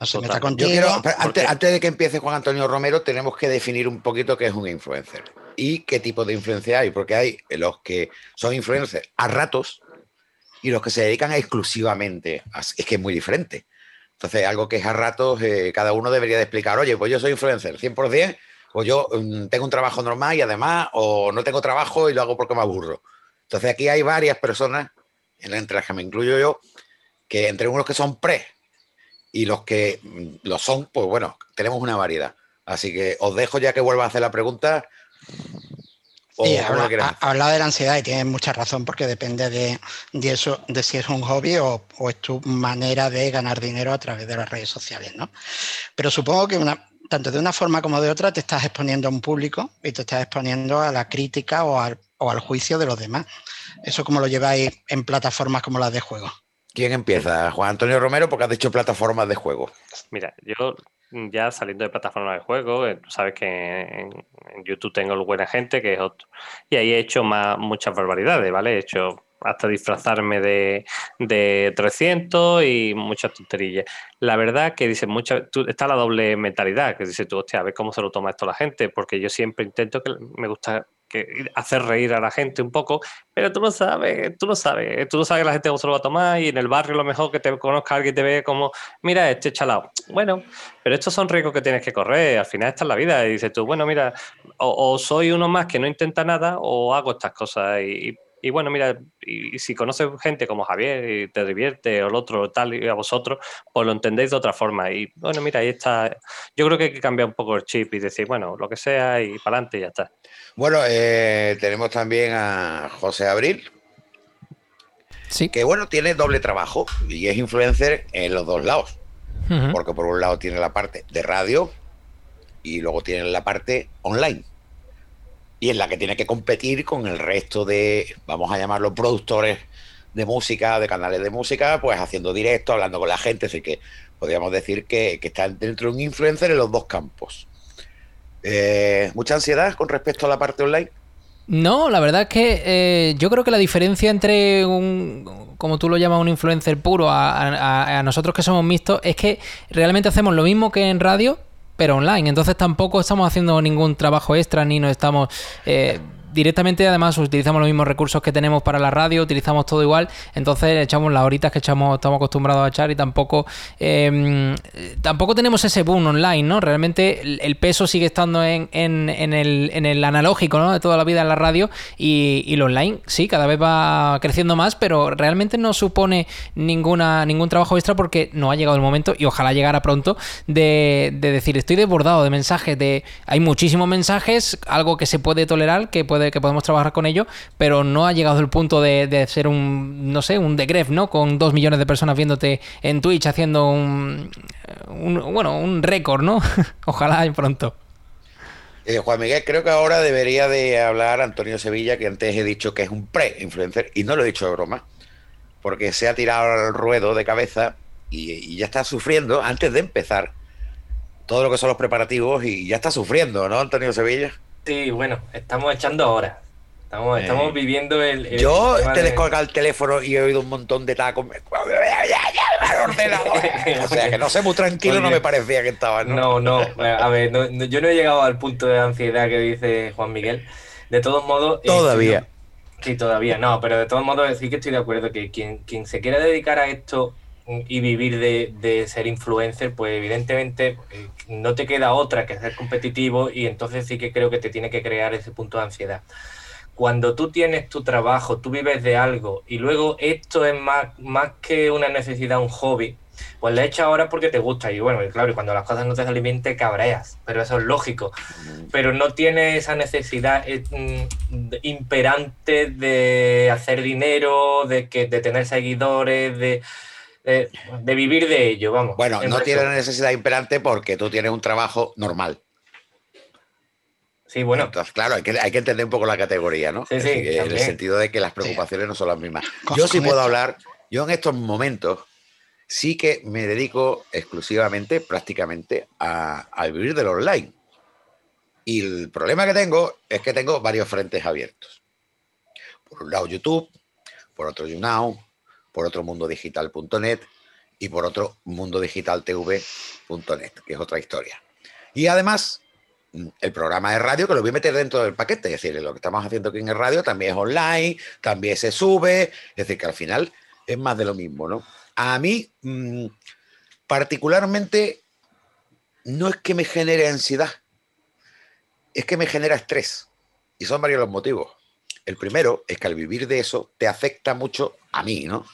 Speaker 3: no se meta contigo.
Speaker 2: antes, antes de que empiece Juan Antonio Romero, tenemos que definir un poquito qué es un influencer y qué tipo de influencia hay, porque hay los que son influencers a ratos y los que se dedican exclusivamente. es que es muy diferente. Entonces, algo que es a ratos, eh, cada uno debería de explicar, oye, pues yo soy influencer 100%, o yo mm, tengo un trabajo normal y además, o no tengo trabajo y lo hago porque me aburro. Entonces, aquí hay varias personas, entre las que me incluyo yo, que entre unos que son pre y los que mm, lo son, pues bueno, tenemos una variedad. Así que os dejo ya que vuelva a hacer la pregunta
Speaker 3: Sí, habla, hablado de la ansiedad y tienes mucha razón porque depende de, eso, de si es un hobby o, es tu manera de ganar dinero a través de las redes sociales, ¿no? Pero supongo que una, tanto de una forma como de otra te estás exponiendo a un público y te estás exponiendo a la crítica o al, o al juicio de los demás. ¿Eso cómo lo lleváis en plataformas como las de juego?
Speaker 2: ¿Quién empieza? Juan Antonio Romero, porque has dicho plataformas de juego.
Speaker 4: Mira, yo ya saliendo de plataformas de juego, eh, sabes que en, YouTube tengo el buena gente, que es otro. Y ahí he hecho más, muchas barbaridades, ¿vale? He hecho hasta disfrazarme de, de 300 y muchas tonterillas. La verdad que dice mucha, está la doble mentalidad, que dice tú, hostia, a cómo se lo toma esto la gente, porque yo siempre intento que me gusta que hacer reír a la gente un poco, pero tú no sabes, tú no sabes, tú no sabes que la gente cómo se lo va a tomar y en el barrio lo mejor que te conozca alguien te ve como, mira, este chalado. Bueno, pero estos son riesgos que tienes que correr, al final esta es la vida y dices tú, bueno, mira, o, soy uno más que no intenta nada o hago estas cosas y bueno, mira, y, si conoces gente como Javier y te divierte o el otro tal y a vosotros, pues lo entendéis de otra forma. Y bueno, mira, ahí está. Yo creo que hay que cambiar un poco el chip y decir, bueno, lo que sea y para adelante y ya está.
Speaker 2: Bueno, eh, tenemos también a José Abril. Sí. Que bueno, tiene doble trabajo y es influencer en los dos lados. Porque por un lado tiene la parte de radio y luego tiene la parte online y en la que tiene que competir con el resto de, vamos a llamarlo, productores de música, de canales de música, pues haciendo directo, hablando con la gente, así que podríamos decir que, que está dentro de un influencer en los dos campos. Eh, ¿Mucha ansiedad con respecto a la parte online?
Speaker 9: No, la verdad es que eh, yo creo que la diferencia entre un, como tú lo llamas, un influencer puro a, a nosotros que somos mixtos, es que realmente hacemos lo mismo que en radio, online. Entonces tampoco estamos haciendo ningún trabajo extra ni nos estamos eh, directamente además utilizamos los mismos recursos que tenemos para la radio, utilizamos todo igual, entonces echamos las horitas que echamos, estamos acostumbrados a echar y tampoco em, tampoco tenemos ese boom online, ¿no? Realmente el, peso sigue estando en, en, el, en, el, analógico, ¿no? De toda la vida en la radio y, y lo online sí, cada vez va creciendo más, pero realmente no supone ninguna, ningún trabajo extra porque no ha llegado el momento y ojalá llegara pronto de, de decir estoy desbordado de mensajes, de hay muchísimos mensajes, algo que se puede tolerar, que puede que podemos trabajar con ello, pero no ha llegado el punto de, ser un, no sé, un degref, ¿no? Con dos millones de personas viéndote en Twitch haciendo un, bueno, un récord, ¿no? Ojalá pronto.
Speaker 2: Eh, Juan Miguel, creo que ahora debería de hablar Antonio Sevilla, que antes he dicho que es un pre-influencer, y no lo he dicho de broma, porque se ha tirado al ruedo de cabeza y, ya está sufriendo antes de empezar todo lo que son los preparativos y ya está sufriendo, ¿no, Antonio Sevilla?
Speaker 8: Sí, bueno, estamos echando ahora. Estamos, eh, estamos viviendo el.
Speaker 2: Yo te he descolgado el teléfono y he oído un montón de tacos. o sea, que no sé, muy tranquilo no me parecía que estaba.
Speaker 8: No, no, a ver, yo no he llegado al punto de ansiedad que dice Juan Miguel. De todos modos.
Speaker 2: Eh, todavía.
Speaker 8: sí, todavía no, pero de todos modos sí que estoy de acuerdo que quien, quien se quiera dedicar a esto y vivir de, ser influencer, pues evidentemente eh, no te queda otra que ser competitivo y entonces sí que creo que te tiene que crear ese punto de ansiedad. Cuando tú tienes tu trabajo, tú vives de algo y luego esto es más, más que una necesidad, un hobby, pues le echas ahora porque te gusta y bueno, claro, y cuando las cosas no te salen bien te cabreas, pero eso es lógico. Pero no tienes esa necesidad eh, mm, imperante de hacer dinero, de, que, de tener seguidores, de de, vivir de ello, vamos.
Speaker 2: Bueno, no tiene necesidad imperante porque tú tienes un trabajo normal.
Speaker 8: Sí, bueno.
Speaker 2: Entonces, claro, hay que, hay que entender un poco la categoría, ¿no?
Speaker 8: Sí, sí,
Speaker 2: en el sentido de que las preocupaciones no son las mismas. Yo sí puedo hablar, yo en estos momentos sí que me dedico exclusivamente, prácticamente, a, a vivir del online. Y el problema que tengo es que tengo varios frentes abiertos. Por un lado YouTube, por otro YouNow, por otro mundodigital.net y por otro mundodigitaltv.net, que es otra historia. Y además, mm, el programa de radio que lo voy a meter dentro del paquete, es decir, lo que estamos haciendo aquí en el radio también es online, también se sube, es decir, que al final es más de lo mismo, ¿no? A mí, mmm, particularmente, no es que me genere ansiedad, es que me genera estrés. Y son varios los motivos. El primero es que al vivir de eso te afecta mucho a mí, ¿no?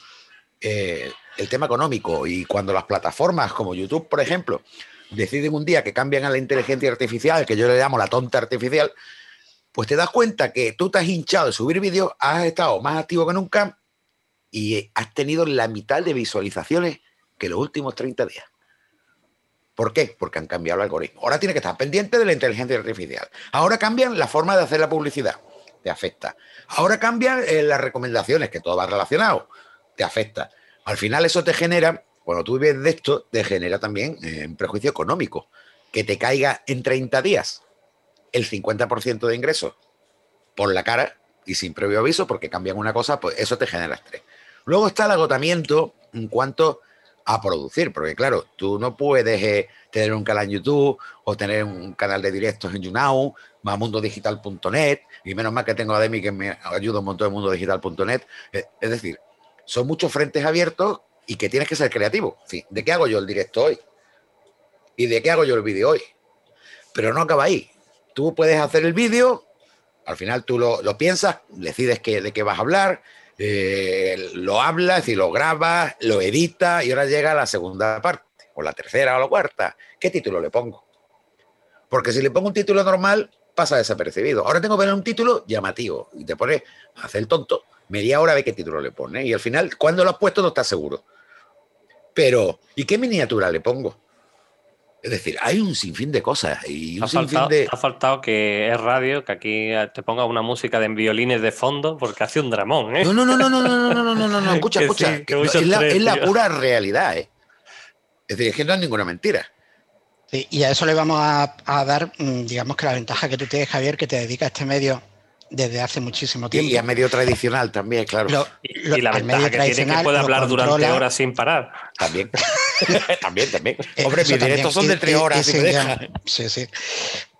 Speaker 2: Eh, el tema económico y cuando las plataformas como YouTube, por ejemplo, deciden un día que cambian a la inteligencia artificial, que yo le llamo la tonta artificial, pues te das cuenta que tú te has hinchado de subir vídeos, has estado más activo que nunca y has tenido la mitad de visualizaciones que los últimos 30 días. ¿Por qué? Porque han cambiado el algoritmo. Ahora tienes que estar pendiente de la inteligencia artificial. Ahora cambian la forma de hacer la publicidad. Te afecta. Ahora cambian eh, las recomendaciones, que todo va relacionado. Te afecta. Al final eso te genera, cuando tú vives de esto, te genera también eh, un prejuicio económico. Que te caiga en 30 días el 50% de ingresos por la cara y sin previo aviso, porque cambian una cosa, pues eso te genera estrés. Luego está el agotamiento en cuanto a producir, porque claro, tú no puedes eh, tener un canal en YouTube o tener un canal de directos en YouNow, más mundodigital.net, y menos mal que tengo a Demi que me ayuda un montón de mundodigital.net. Eh, es decir, son muchos frentes abiertos y que tienes que ser creativo. ¿de qué hago yo el directo hoy? ¿Y de qué hago yo el vídeo hoy? Pero no acaba ahí. Tú puedes hacer el vídeo, al final tú lo, lo piensas, decides que, de qué vas a hablar, eh, lo hablas y lo grabas, lo editas y ahora llega la segunda parte, o la tercera o la cuarta. ¿Qué título le pongo? Porque si le pongo un título normal, pasa desapercibido. Ahora tengo que poner un título llamativo y te pones a hacer el tonto. Media hora ve qué título le pones y al final, cuando lo has puesto, no estás seguro. Pero, ¿y qué miniatura le pongo? Es decir, hay un sinfín de cosas y un
Speaker 4: Ha
Speaker 2: sinfín
Speaker 4: faltado,
Speaker 2: de...
Speaker 4: ha faltado que es radio, que aquí te ponga una música de violines de fondo, porque hace un dramón, ¿eh?
Speaker 2: No, no, no, no, no, no, no, no, no, no, no, escucha,
Speaker 4: Que
Speaker 2: escucha.
Speaker 4: sí, que
Speaker 2: es, la, es la pura realidad, ¿eh? Es decir, es que no es ninguna mentira.
Speaker 3: Sí, y a eso le vamos a, a dar, mm, digamos que la ventaja que tú tienes, Javier, que te dedicas a este medio desde hace muchísimo tiempo.
Speaker 2: y a medio tradicional también, claro.
Speaker 3: Lo-
Speaker 4: Y,
Speaker 3: lo-
Speaker 4: y la ventaja
Speaker 3: medio
Speaker 4: que tiene es que puede hablar durante horas sin parar.
Speaker 2: También. también, también.
Speaker 3: Eh,
Speaker 2: Hombre, mis directos son de tres
Speaker 3: Y-
Speaker 2: horas,
Speaker 3: y
Speaker 2: si me
Speaker 3: sin
Speaker 2: deja.
Speaker 3: guion. Sí, sí.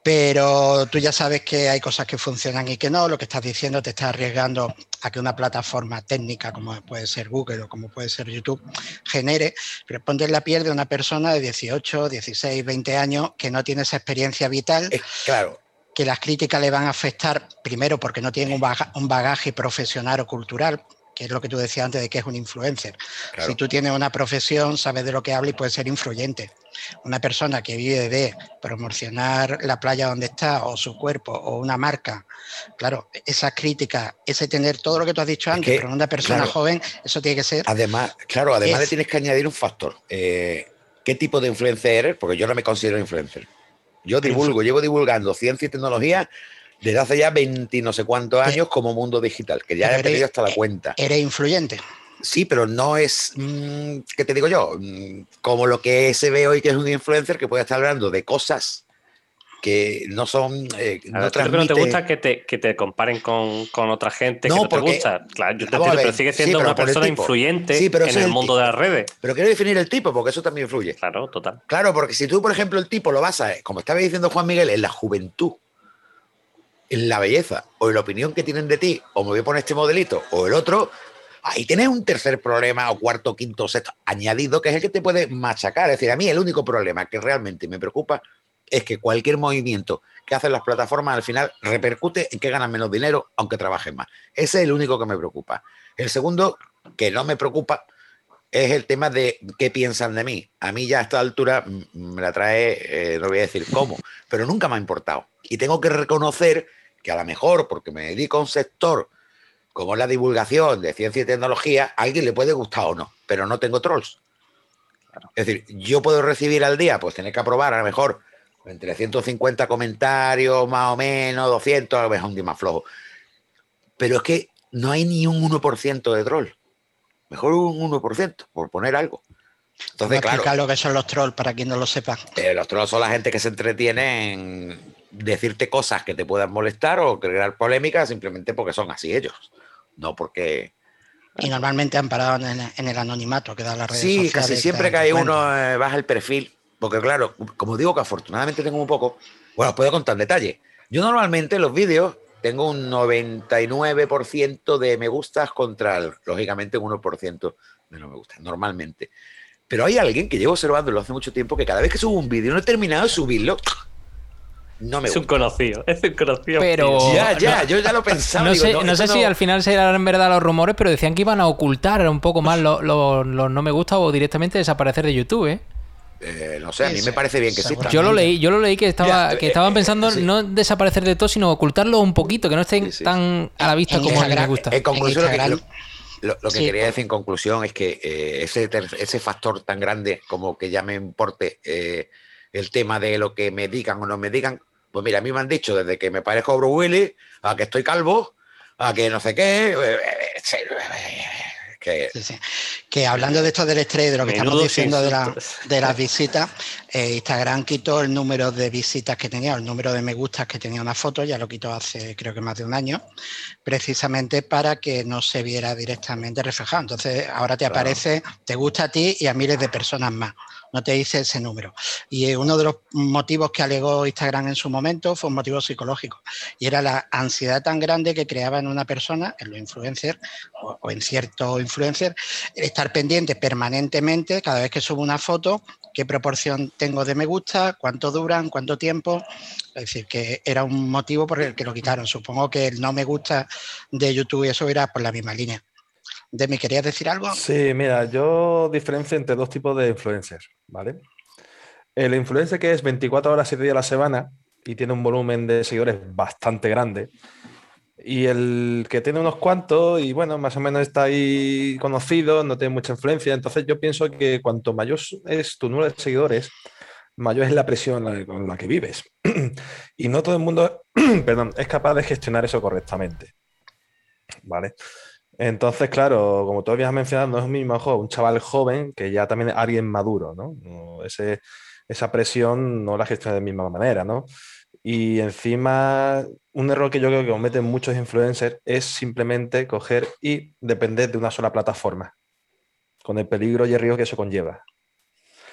Speaker 3: Pero tú ya sabes que hay cosas que funcionan y que no. Lo que estás diciendo te está arriesgando a que una plataforma técnica como puede ser Google o como puede ser YouTube genere, pero ponte en la piel de una persona de 18, 16, 20 años que no tiene esa experiencia vital,
Speaker 2: claro,
Speaker 3: que las críticas le van a afectar primero porque no tienen un baga- un bagaje profesional o cultural, que es lo que tú decías antes de que es un influencer.
Speaker 2: claro.
Speaker 3: Si tú tienes una profesión, sabes de lo que habla y puedes ser influyente. Una persona que vive de promocionar la playa donde está o su cuerpo o una marca, claro, esas críticas, ese tener todo lo que tú has dicho
Speaker 2: Es
Speaker 3: antes,
Speaker 2: que,
Speaker 3: pero una persona
Speaker 2: claro.
Speaker 3: joven, eso tiene que ser...
Speaker 2: Además, claro, además
Speaker 3: Es-
Speaker 2: le tienes que añadir un factor. Eh, ¿Qué tipo de influencer eres? Porque yo no me considero influencer. Yo divulgo, llevo divulgando ciencia y tecnología desde hace ya 20 no sé cuántos años como mundo digital, que ya he perdido hasta la cuenta.
Speaker 3: Eres influyente.
Speaker 2: Sí, pero no es, mm, ¿qué te digo yo? Mm, como lo que se ve hoy que es un influencer que puede estar hablando de cosas que no son, eh, no
Speaker 4: lo que no te
Speaker 2: transmite-
Speaker 4: gusta que te, que te comparen con, con otra gente
Speaker 2: No,
Speaker 4: que no te
Speaker 2: porque-
Speaker 4: gusta. Claro, yo te
Speaker 2: Vamos a
Speaker 4: entiendo,
Speaker 2: ver,
Speaker 4: pero sigue
Speaker 2: sí,
Speaker 4: siendo
Speaker 2: pero
Speaker 4: una persona influyente
Speaker 2: Sí, pero
Speaker 4: en el mundo de las redes.
Speaker 2: Pero quiero definir el tipo, porque eso también influye.
Speaker 4: Claro, total.
Speaker 2: Claro, porque si tú, por ejemplo, el tipo lo basas, como estaba diciendo Juan Miguel, en la juventud, en la belleza o en la opinión que tienen de ti, o me voy a poner este modelito o el otro, ahí tienes un tercer problema o cuarto, quinto, sexto añadido que es el que te puede machacar. Es decir, a mí el único problema que realmente me preocupa es que cualquier movimiento que hacen las plataformas al final repercute en que ganan menos dinero aunque trabajen más. Ese es el único que me preocupa. El segundo, que no me preocupa, es el tema de qué piensan de mí. A mí ya a esta altura me la trae, eh, no voy a decir cómo, pero nunca me ha importado. Y tengo que reconocer que a lo mejor, porque me dedico a un sector como es la divulgación de ciencia y tecnología, a alguien le puede gustar o no, pero no tengo trolls. Es decir, yo puedo recibir al día, pues tener que aprobar a lo mejor entre 150 comentarios, más o menos, 200, a lo mejor un día más flojo. Pero es que no hay ni un 1% de troll. Mejor un 1%, por poner algo. Entonces, claro,
Speaker 3: explicar lo que son los trolls para quien no lo sepa.
Speaker 2: eh, los trolls son la gente que se entretiene en decirte cosas que te puedan molestar o crear polémicas simplemente porque son así ellos. No porque.
Speaker 3: Y normalmente han parado en el, en el anonimato que da la red
Speaker 2: Sí, casi siempre que hay uno eh, baja el perfil. Porque, claro, como digo que afortunadamente tengo un poco. Bueno, os puedo contar en detalle. Yo normalmente en los vídeos tengo un 99% de me gustas contra, el, lógicamente, un 1% de no me gustas, normalmente. Pero hay alguien que llevo observándolo hace mucho tiempo que cada vez que subo un vídeo no he terminado de subirlo. No me
Speaker 4: Es un
Speaker 2: gusta.
Speaker 4: conocido, es un conocido.
Speaker 9: Pero-
Speaker 2: Ya, ya, yo ya lo pensaba.
Speaker 9: No
Speaker 2: digo,
Speaker 9: sé, no sé si al final serán verdad los rumores, pero decían que iban a ocultar un poco más los, los- los no me gusta o directamente desaparecer de YouTube, ¿eh?
Speaker 2: Eh, no sé, a mí
Speaker 3: Sí,
Speaker 2: me parece bien que sí.
Speaker 9: Yo lo leí, yo lo leí que estaba, que
Speaker 2: eh,
Speaker 9: estaban
Speaker 2: eh,
Speaker 9: pensando
Speaker 2: sí.
Speaker 9: no desaparecer de todo, sino ocultarlo un poquito, que no estén
Speaker 2: Sí, sí.
Speaker 9: tan a la vista
Speaker 3: En
Speaker 9: como a mí me gusta.
Speaker 2: En conclusión, lo que,
Speaker 3: Instagram.
Speaker 2: lo- lo- lo que
Speaker 3: Sí.
Speaker 2: quería decir en conclusión es que eh, ese, ese factor tan grande como que ya me importe eh, el tema de lo que me digan o no me digan, pues mira, a mí me han dicho desde que me parezco a Bruce Willis, a que estoy calvo, a que no sé qué, eh, eh, eh, que
Speaker 3: Sí, sí. Que hablando de esto del estrés, de lo que estamos diciendo de, la-
Speaker 4: insultos.
Speaker 3: de las visitas, eh, Instagram quitó el número de visitas que tenía, el número de me gustas que tenía una foto, ya lo quitó hace creo que más de un año, precisamente para que no se viera directamente reflejado. Entonces ahora te
Speaker 2: Claro.
Speaker 3: aparece, te gusta a ti y a miles de personas más, no te dice ese número. Y eh, uno de los motivos que alegó Instagram en su momento fue un motivo psicológico, y era la ansiedad tan grande que creaba en una persona, en los influencers o, en ciertos influencers, estar pendiente permanentemente cada vez que subo una foto, qué proporción tengo de me gusta, cuánto duran, cuánto tiempo. Es decir, que era un motivo por el que lo quitaron. Supongo que el no me gusta de YouTube y eso irá por la misma línea. Demi, ¿querías decir algo?
Speaker 7: Sí, mira, yo diferencio entre dos tipos de influencers, ¿vale? El influencer que es 24 horas, 7 días a la semana y tiene un volumen de seguidores bastante grande. Y el que tiene unos cuantos y bueno, más o menos está ahí conocido, no tiene mucha influencia. Entonces yo pienso que cuanto mayor es tu número de seguidores, mayor es la presión con la que vives. y no todo el mundo, perdón, es capaz de gestionar eso correctamente. ¿Vale? Entonces, claro, como tú habías mencionado, no es lo mismo ojo, un chaval joven que ya también es alguien maduro, ¿no? Ese, esa presión no la gestiona de la misma manera, ¿no? Y encima, un error que yo creo que cometen muchos influencers es simplemente coger y depender de una sola plataforma, con el peligro y el riesgo que eso conlleva.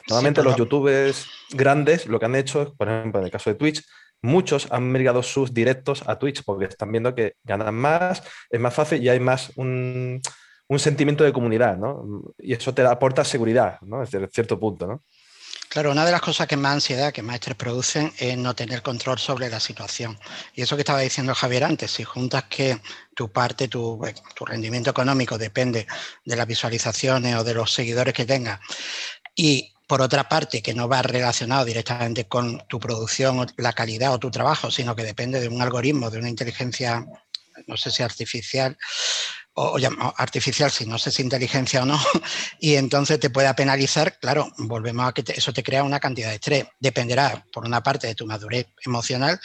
Speaker 7: Normalmente los
Speaker 3: lo-
Speaker 7: youtubers grandes lo que han hecho, por ejemplo, en el caso de Twitch, muchos han migrado sus directos a Twitch porque están viendo que ganan más, es más fácil y hay más un, sentimiento de comunidad, ¿no? Y eso te aporta seguridad, ¿no? Desde cierto punto, ¿no?
Speaker 3: Claro, una de las cosas que más ansiedad, que más estrés producen es no tener control sobre la situación. Y eso que estaba diciendo Javier antes, si juntas que tu parte, tu, tu rendimiento económico depende de las visualizaciones o de los seguidores que tengas, y por otra parte que no va relacionado directamente con tu producción, la calidad o tu trabajo, sino que depende de un algoritmo, de una inteligencia, no sé si artificial, o, o artificial, si no sé si inteligencia o no, y entonces te pueda penalizar, claro, volvemos a que eso te crea una cantidad de estrés. Dependerá, por una parte, de tu madurez emocional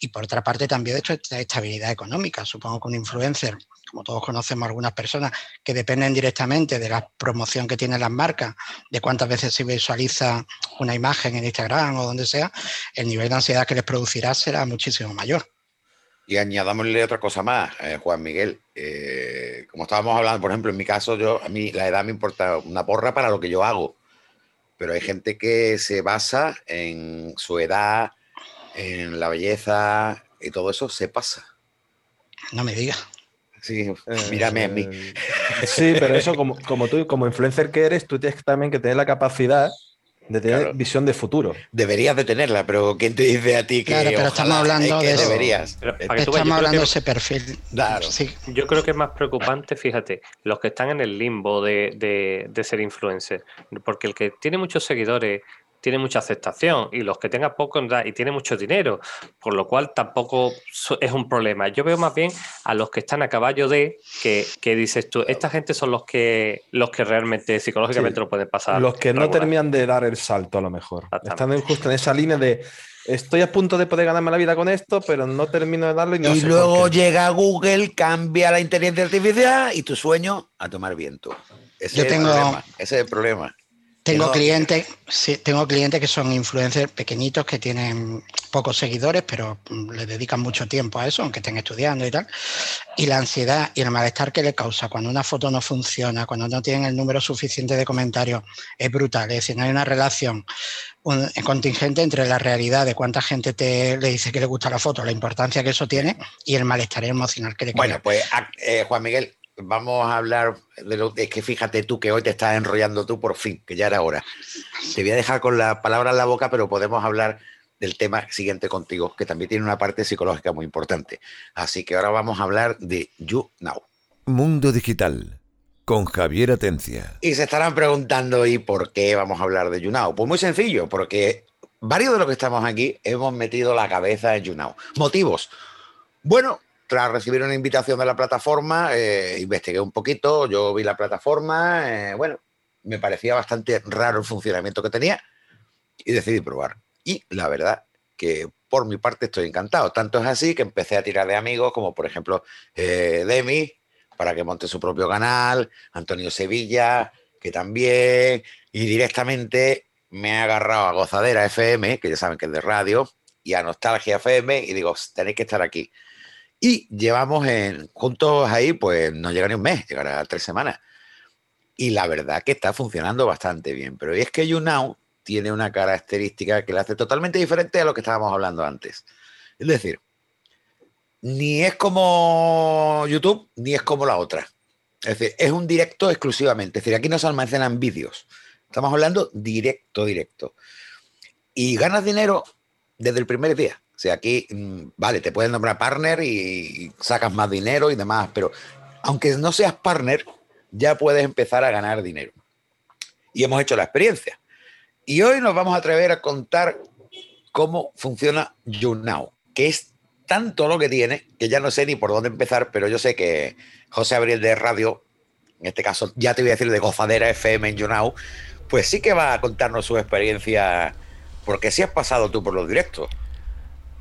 Speaker 3: y por otra parte también de tu est- estabilidad económica. Supongo que un influencer, como todos conocemos algunas personas que dependen directamente de la promoción que tienen las marcas, de cuántas veces se visualiza una imagen en Instagram o donde sea, el nivel de ansiedad que les producirá será muchísimo mayor.
Speaker 2: Y añadámosle otra cosa más, eh, Juan Miguel. Eh, como estábamos hablando, por ejemplo, en mi caso, yo a mí la edad me importa una porra para lo que yo hago. Pero hay gente que se basa en su edad, en la belleza y todo eso se pasa.
Speaker 3: No me digas.
Speaker 2: Sí, mírame a mí.
Speaker 7: Eh, Sí, pero eso como, como tú, como influencer que eres, tú tienes también que tener la capacidad de tener
Speaker 2: Claro.
Speaker 7: visión de futuro.
Speaker 2: Deberías de tenerla, pero ¿quién te dice a ti que
Speaker 3: Claro, pero estamos hablando de eso.
Speaker 2: deberías?
Speaker 4: Pero,
Speaker 2: Eh,
Speaker 4: para que tú veas,
Speaker 3: Estamos hablando
Speaker 4: que-
Speaker 3: de ese perfil.
Speaker 2: Claro.
Speaker 3: Sí,
Speaker 4: Yo creo que es más preocupante, fíjate, los que están en el limbo de, de- de ser influencer. Porque el que tiene muchos seguidores tiene mucha aceptación y los que tengan poco y tiene mucho dinero, por lo cual tampoco es un problema. Yo veo más bien a los que están a caballo de que, que dices tú, esta gente son los que los que realmente psicológicamente
Speaker 7: Sí.
Speaker 4: lo pueden pasar.
Speaker 7: Los que no terminan de dar el salto a lo mejor. Están en- justo en esa línea de estoy a punto de poder ganarme la vida con esto, pero no termino de darlo y no
Speaker 2: y
Speaker 7: sé por
Speaker 2: luego
Speaker 7: qué.
Speaker 2: llega Google, cambia la inteligencia artificial y tu sueño a tomar viento. Ese
Speaker 3: Yo
Speaker 2: es
Speaker 3: tengo-
Speaker 2: el problema. Ese es el problema.
Speaker 3: Tengo
Speaker 2: no-
Speaker 3: clientes, sí, tengo clientes que son influencers pequeñitos que tienen pocos seguidores, pero mm, le dedican mucho tiempo a eso, aunque estén estudiando y tal. Y la ansiedad y el malestar que le causa cuando una foto no funciona, cuando no tienen el número suficiente de comentarios, es brutal. Es decir, no hay una relación un- contingente entre la realidad de cuánta gente te le dice que le gusta la foto, la importancia que eso tiene y el malestar emocional que le crea.
Speaker 2: Bueno, pues a- eh, Juan Miguel, vamos a hablar de lo es que fíjate tú que hoy te estás enrollando tú por fin, que ya era hora. Te voy a dejar con la palabra en la boca, pero podemos hablar del tema siguiente contigo, que también tiene una parte psicológica muy importante. Así que ahora vamos a hablar de You Now.
Speaker 1: Mundo Digital con Javier Atencia.
Speaker 2: Y se estarán preguntando, ¿y por qué vamos a hablar de YouNow? Pues muy sencillo, porque varios de los que estamos aquí hemos metido la cabeza en YouNow. Motivos. Bueno, tras una invitación de la plataforma, eh, investigué un poquito, yo vi la plataforma, eh, bueno, me parecía bastante raro el funcionamiento que tenía y decidí probar. Y la verdad que por mi parte estoy encantado. Tanto es así que empecé a tirar de amigos, como por ejemplo eh, Demi, para que monte su propio canal, Antonio Sevilla, que también, y directamente me he agarrado a Gozadera FM, que ya saben que es de radio, y a Nostalgia FM, y digo, tenéis que estar aquí. Y llevamos en, juntos ahí, pues no llega ni un mes, llegará tres semanas. Y la verdad que está funcionando bastante bien. Pero es que YouNow tiene una característica que la hace totalmente diferente a lo que estábamos hablando antes. Es decir, ni es como YouTube, ni es como la otra. Es decir, es un directo exclusivamente. Es decir, aquí no se almacenan vídeos. Estamos hablando directo, directo. Y ganas dinero desde el primer día. Sea, aquí, mm, vale, te pueden nombrar partner y sacas más dinero y demás, pero aunque no seas partner, ya puedes empezar a ganar dinero. Y hemos hecho la experiencia. Y hoy nos vamos a atrever a contar cómo funciona YouNow, que es tanto lo que tiene que ya no sé ni por dónde empezar, pero yo sé que José Abril de Radio, en este caso ya te voy a decir de Gozadera FM en YouNow, pues sí que va a contarnos su experiencia, porque sí has pasado tú por los directos.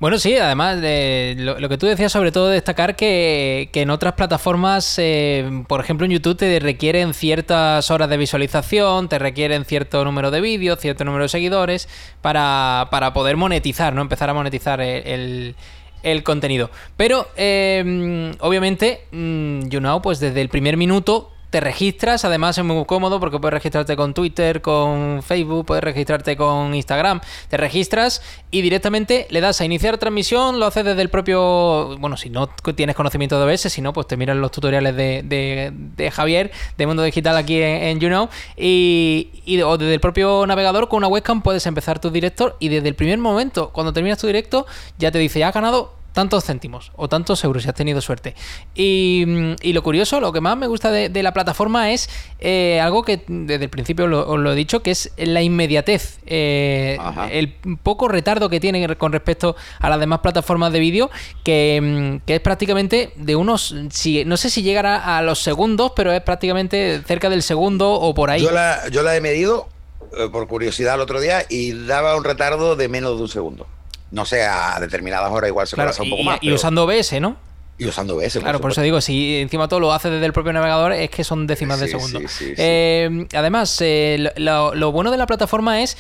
Speaker 9: Bueno, sí, además de lo, que tú decías, sobre todo destacar que, que en otras plataformas, eh, por ejemplo en YouTube, te requieren ciertas horas de visualización, te requieren cierto número de vídeos, cierto número de seguidores para, para poder monetizar, ¿no? Empezar a monetizar el, el- el contenido. Pero, eh, obviamente, mm, YouNow, pues desde el primer minuto te registras, además es muy cómodo porque puedes registrarte con Twitter, con Facebook, puedes registrarte con Instagram, te registras y directamente le das a iniciar transmisión, lo haces desde el propio, bueno, si no tienes conocimiento de OBS, si no, pues te miras los tutoriales de, Javier, de Mundo Digital aquí en, YouNow, y, o desde el propio navegador con una webcam puedes empezar tu directo y desde el primer momento, cuando terminas tu directo, ya te dice, ya has ganado tantos céntimos o tantos euros si has tenido suerte. Y, mm, y lo curioso, lo que más me gusta de, de la plataforma es eh, algo que desde el principio lo- os lo he dicho, que es la inmediatez, eh, el poco retardo que tiene con respecto a las demás plataformas de vídeo, que, mm, que es prácticamente de unos, si, no sé si llegará a los segundos, pero es prácticamente cerca del segundo o por ahí.
Speaker 2: Yo la, yo la he medido eh, por curiosidad el otro día y daba un retardo de menos de un segundo. No sé, a determinadas horas igual se
Speaker 9: Claro,
Speaker 2: pasa un
Speaker 9: y,
Speaker 2: poco más.
Speaker 9: y
Speaker 2: pero-
Speaker 9: usando OBS, ¿no?
Speaker 2: y usando OBS.
Speaker 9: Claro, por eso digo, si encima todo lo hace desde el propio navegador, es que son décimas de segundo.
Speaker 2: sí, sí.
Speaker 9: Eh, además, eh, lo, bueno de la plataforma es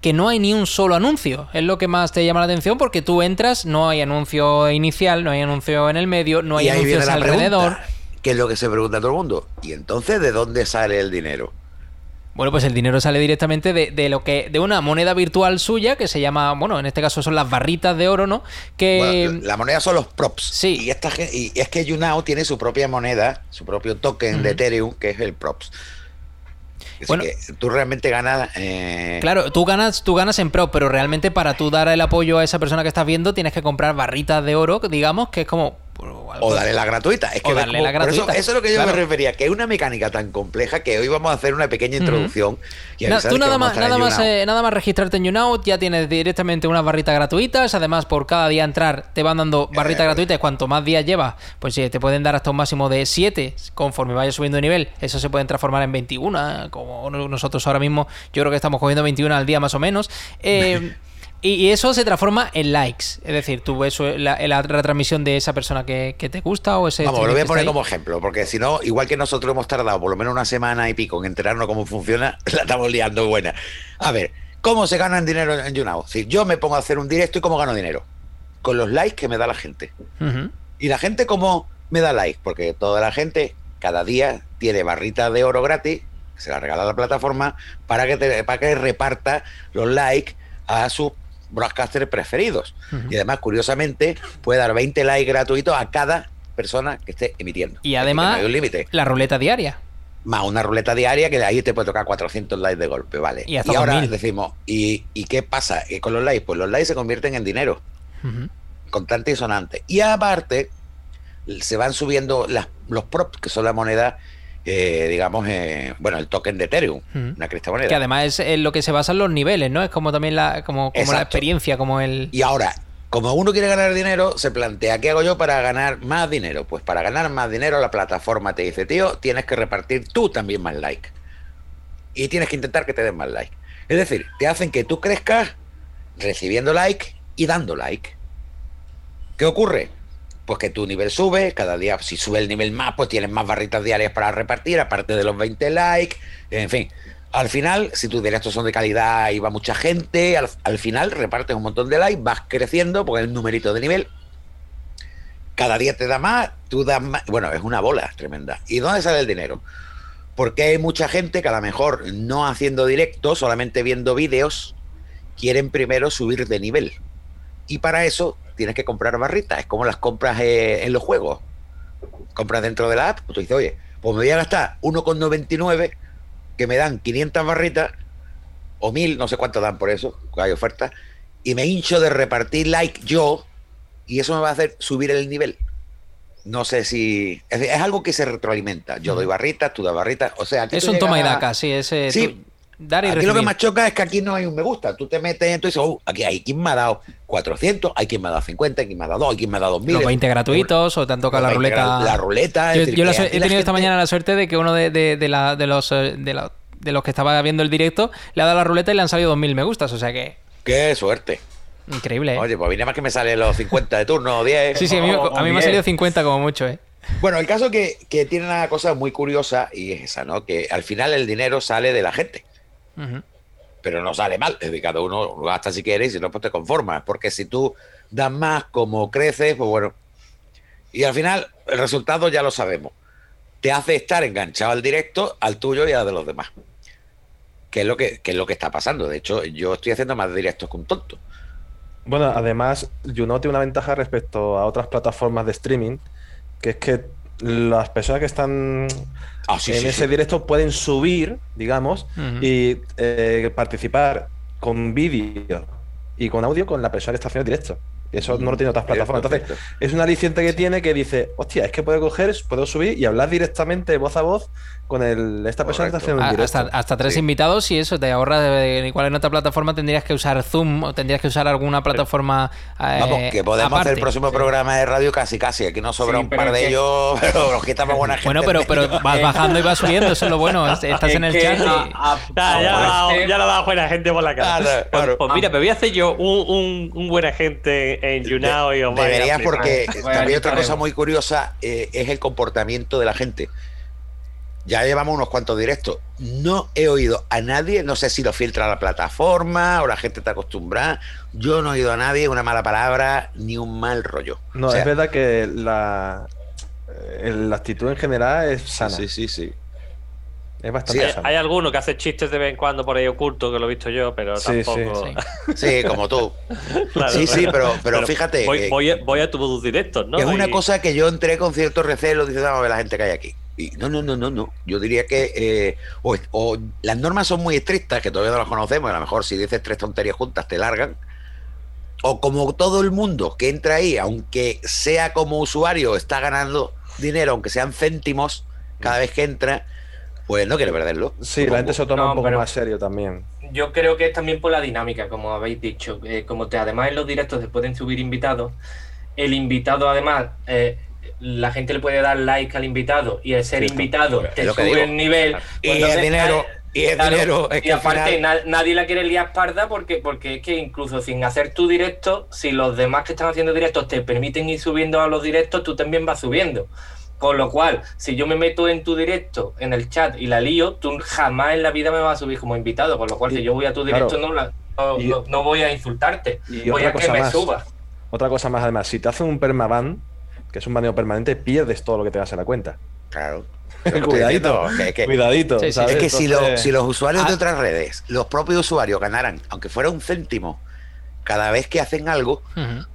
Speaker 9: que no hay ni un solo anuncio. Es lo que más te llama la atención porque tú entras, no hay anuncio inicial, no hay anuncio en el medio, no hay anuncios alrededor.
Speaker 2: pregunta, que es lo que se pregunta todo el mundo. ¿Y entonces de dónde sale el dinero?
Speaker 9: Bueno, pues el dinero sale directamente de, de lo que de una moneda virtual suya que se llama, bueno, en este caso son las barritas de oro, ¿no? Que
Speaker 2: Bueno, la moneda son los props.
Speaker 9: sí.
Speaker 2: Y, esta, y es que YouNow tiene su propia moneda, su propio token de Ethereum, que es el props. Así
Speaker 9: Bueno.
Speaker 2: que tú realmente ganas. eh,
Speaker 9: Claro, tú ganas, tú ganas en pro, pero realmente para tú dar el apoyo a esa persona que estás viendo tienes que comprar barritas de oro, digamos que es como
Speaker 2: O darle la gratuita. Es
Speaker 9: O
Speaker 2: que
Speaker 9: darle
Speaker 2: como-
Speaker 9: la
Speaker 2: por eso-
Speaker 9: gratuita.
Speaker 2: Eso, es lo que yo
Speaker 9: Claro.
Speaker 2: me refería, que es una mecánica tan compleja que hoy vamos a hacer una pequeña introducción. y
Speaker 9: Na-
Speaker 2: avisar
Speaker 9: tú nada más, nada, más, eh, nada más registrarte en YouNow, ya tienes directamente unas barritas gratuitas. Además, por cada día entrar te van dando barritas
Speaker 2: Eh.
Speaker 9: gratuitas. Cuanto más días llevas, pues sí, te pueden dar hasta un máximo de 7 conforme vayas subiendo de nivel. Eso se pueden transformar en 21, como nosotros ahora mismo. Yo creo que estamos cogiendo 21 al día más o menos. Y, eso se transforma en likes. Es decir, tú ves la, la retransmisión de esa persona que, que te gusta o ese.
Speaker 2: Vamos, lo voy a poner
Speaker 9: ahí.
Speaker 2: como ejemplo, porque si no, igual que nosotros hemos tardado por lo menos una semana y pico en enterarnos cómo funciona, la estamos liando buena. A ver, ¿cómo se ganan dinero en YouNow? Si yo me pongo a hacer un directo y cómo gano dinero. Con los likes que me da la gente. ¿Y la gente cómo me da like? Porque toda la gente cada día tiene barritas de oro gratis, que se la regala la plataforma, para que, te- para que reparta los likes a sus broadcasters preferidos. Y además, curiosamente, puede dar 20 likes gratuitos a cada persona que esté emitiendo.
Speaker 9: Y además-
Speaker 2: no hay un límite.
Speaker 9: La ruleta diaria.
Speaker 2: Más una ruleta diaria que de ahí te puede tocar 400 likes de golpe, ¿vale?
Speaker 9: Y
Speaker 2: ahora
Speaker 9: 2000.
Speaker 2: decimos, ¿y, ¿y qué pasa con los likes? Pues los likes se convierten en dinero
Speaker 9: Ujú.
Speaker 2: constante y sonante. Y aparte, se van subiendo las, los props, que son la moneda, eh, digamos, eh, bueno, el token de Ethereum, una criptomoneda.
Speaker 9: Que además es en lo que se basan los niveles, ¿no? Es como también la, como, como la experiencia, como el.
Speaker 2: Y ahora, como uno quiere ganar dinero, se plantea, ¿qué hago yo para ganar más dinero? Pues para ganar más dinero, la plataforma te dice, tío, tienes que repartir tú también más like. Y tienes que intentar que te den más like. Es decir, te hacen que tú crezcas recibiendo like y dando like. ¿Qué ocurre? Pues que tu nivel sube, cada día, si sube el nivel más, pues tienes más barritas diarias para repartir, aparte de los 20 likes, en fin. Al final, si tus directos son de calidad y va mucha gente, al, al final repartes un montón de likes, vas creciendo, porque el numerito de nivel cada día te da más, tú das más. Bueno, es una bola tremenda. ¿Y dónde sale el dinero? Porque hay mucha gente que a lo mejor no haciendo directo, solamente viendo vídeos, quieren primero subir de nivel. Y para eso tienes que comprar barritas. Es como las compras eh, en los juegos. Compras dentro de la app, pues tú dices, oye, pues me voy a gastar 1,99 que me dan 500 barritas o 1000, no sé cuánto dan por eso, hay ofertas, y me hincho de repartir like yo y eso me va a hacer subir el nivel. No sé si. Es, es algo que se retroalimenta. Yo doy barritas, tú das barritas. O sea,
Speaker 9: Es un toma y
Speaker 2: a-
Speaker 9: daca, sí, ese.
Speaker 2: Sí.
Speaker 9: tú- dar y
Speaker 2: Aquí
Speaker 9: recibir.
Speaker 2: lo que más choca es que aquí no hay un me gusta. Tú te metes y dices, oh, aquí hay quien me ha dado 400, hay quien me ha dado 50, hay quien me ha dado 2, hay quien me ha dado 2000.
Speaker 9: Los 20 gratuitos o te han tocado la
Speaker 2: Los 20
Speaker 9: ruleta.
Speaker 2: la ruleta,
Speaker 9: Yo, la he
Speaker 2: la
Speaker 9: tenido esta
Speaker 2: gente-
Speaker 9: mañana la suerte de que uno de, de- de la- de los, eh, de, la- de los que estaba viendo el directo le ha dado la ruleta y le han salido 2000 me gustas. O sea que.
Speaker 2: Qué suerte.
Speaker 9: Increíble, ¿eh?
Speaker 2: Oye, pues viene más que me salen los 50 de turno o 10.
Speaker 9: sí, sí, a mí,
Speaker 6: o-
Speaker 9: a mí me ha
Speaker 6: bien.
Speaker 9: salido 50 como mucho, ¿eh?
Speaker 2: Bueno, el caso que, que tiene una cosa muy curiosa y es esa, ¿no? Que al final el dinero sale de la gente, Pero no sale mal. Es decir, cada uno lo gasta si quiere y si no, pues te conformas. Porque si tú das más como creces, pues bueno. Y al final el resultado ya lo sabemos. Te hace estar enganchado al directo, al tuyo y al de los demás. Que es lo que, que es lo que está pasando. De hecho, yo estoy haciendo más directos que un tonto.
Speaker 7: Bueno, además, Juno tiene una ventaja respecto a otras plataformas de streaming, que es que las personas que están
Speaker 2: Ah, sí,
Speaker 7: en
Speaker 2: sí,
Speaker 7: ese
Speaker 2: sí.
Speaker 7: directo pueden subir, digamos, y eh, participar con vídeo y con audio con la persona que está haciendo el directo. Eso no lo tiene otras plataformas. Entonces, es un aliciente que tiene que dice, hostia, es que puedo coger, puedo subir y hablar directamente voz a voz con el, esta persona que está haciendo un
Speaker 9: A-
Speaker 7: directo.
Speaker 9: Hasta, hasta tres
Speaker 2: Sí.
Speaker 9: invitados y eso te ahorra de, de- igual en otra plataforma tendrías que usar Zoom o tendrías que usar alguna plataforma eh,
Speaker 2: Vamos, que podemos hacer el próximo programa de radio casi casi. Aquí nos sobra
Speaker 8: Sí,
Speaker 2: un par de
Speaker 8: que-
Speaker 2: ellos, pero nos quitamos buena gente.
Speaker 9: Bueno, pero, pero vas bajando y vas subiendo, eso es lo bueno. es- Estás
Speaker 8: Es
Speaker 9: en el chat y...
Speaker 8: a- a-
Speaker 4: Ya, ya, lo ha dado- ya lo ha dado buena gente por la cara.
Speaker 2: Claro, claro.
Speaker 4: Pues, pues mira, me voy a hacer yo un, un, un buena gente en YouNow y os
Speaker 2: Deberías porque también otra cosa muy curiosa eh, es el comportamiento de la gente. Ya llevamos unos cuantos directos. No he oído a nadie, no sé si lo filtra la plataforma o la gente está acostumbrada. Yo no he oído a nadie una mala palabra ni un mal rollo.
Speaker 7: No,
Speaker 2: O sea,
Speaker 7: es verdad que la, eh, la actitud en general es sana.
Speaker 2: Sí, sí, sí.
Speaker 7: Es bastante
Speaker 2: Sí.
Speaker 4: Hay alguno que hace chistes de vez en cuando por ahí oculto, que lo he visto yo, pero
Speaker 7: Sí,
Speaker 4: tampoco.
Speaker 9: sí.
Speaker 2: Sí, como tú.
Speaker 4: Claro,
Speaker 2: Sí, sí, pero, pero, fíjate.
Speaker 4: Voy,
Speaker 2: que-
Speaker 4: voy a, voy a tus directos, ¿no?
Speaker 2: es una
Speaker 4: Y-
Speaker 2: cosa que yo entré con cierto recelo, dice, vamos a ver la gente que hay aquí. Y no, no, no, no, no. Yo diría que eh, o, o las normas son muy estrictas, que todavía no las conocemos, a lo mejor si dices tres tonterías juntas te largan. O como todo el mundo que entra ahí, aunque sea como usuario, está ganando dinero, aunque sean céntimos cada vez que entra, pues no quiere perderlo.
Speaker 7: Sí, la gente se lo toma
Speaker 8: No,
Speaker 7: un poco más serio también.
Speaker 8: Yo creo que es también por la dinámica, como habéis dicho. Eh, como te, además en los directos se pueden subir invitados, el invitado además, eh, la gente le puede dar like al invitado y el ser
Speaker 2: Sí,
Speaker 8: invitado te sube
Speaker 2: digo.
Speaker 8: el nivel.
Speaker 2: Y el dinero, Y es
Speaker 8: Claro,
Speaker 2: dinero. Es
Speaker 8: y
Speaker 2: que
Speaker 8: aparte
Speaker 2: final-
Speaker 8: na- nadie la quiere liar parda porque, porque es que incluso sin hacer tu directo, si los demás que están haciendo directos te permiten ir subiendo a los directos, tú también vas subiendo. Con lo cual, si yo me meto en tu directo, en el chat y la lío, tú jamás en la vida me vas a subir como invitado. Con lo cual, si yo voy a tu directo,
Speaker 7: Claro.
Speaker 8: no, la- no,
Speaker 7: Y-
Speaker 8: no- no voy a insultarte.
Speaker 7: Y
Speaker 8: voy
Speaker 7: otra
Speaker 8: a que
Speaker 7: cosa
Speaker 8: me
Speaker 7: más.
Speaker 8: subas.
Speaker 7: Otra cosa más, además, si te hacen un permaban, que es un baneo permanente, pierdes todo lo que te das en la cuenta.
Speaker 2: Claro.
Speaker 7: Cuidadito,
Speaker 2: diciendo, que- que-
Speaker 7: cuidadito.
Speaker 9: Sí, sí.
Speaker 7: ¿sabes?
Speaker 2: Es que si, lo- si los usuarios de
Speaker 9: Ah.
Speaker 2: otras redes, los propios usuarios ganaran, aunque fuera un céntimo, cada vez que hacen algo,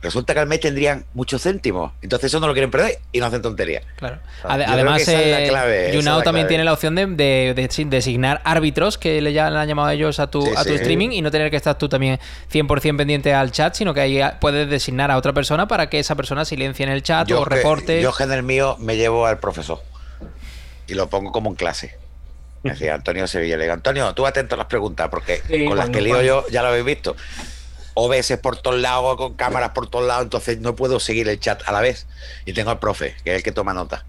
Speaker 2: resulta que al mes tendrían muchos céntimos. Entonces eso no lo quieren perder y no hacen tonterías.
Speaker 9: claro.
Speaker 2: Yo
Speaker 9: Además, eh,
Speaker 2: clave,
Speaker 9: YouNow también
Speaker 2: clave.
Speaker 9: tiene la opción de, de- de si- designar árbitros que le, ya le han llamado a ellos a tu,
Speaker 2: Sí,
Speaker 9: a tu
Speaker 2: sí.
Speaker 9: streaming y no tener que estar tú también 100% pendiente al chat, sino que ahí puedes designar a otra persona para que esa persona silencie en el chat o
Speaker 2: que-
Speaker 9: reporte.
Speaker 2: yo que en el mío me llevo al profesor y lo pongo como en clase. Me decía Antonio Sevilla, le digo, Antonio, tú atento a las preguntas, porque
Speaker 8: Sí,
Speaker 2: con las que lío yo, ya lo habéis visto. OBS por todos lados, con cámaras por todos lados, entonces no puedo seguir el chat a la vez. Y tengo al profe, que es el que toma nota.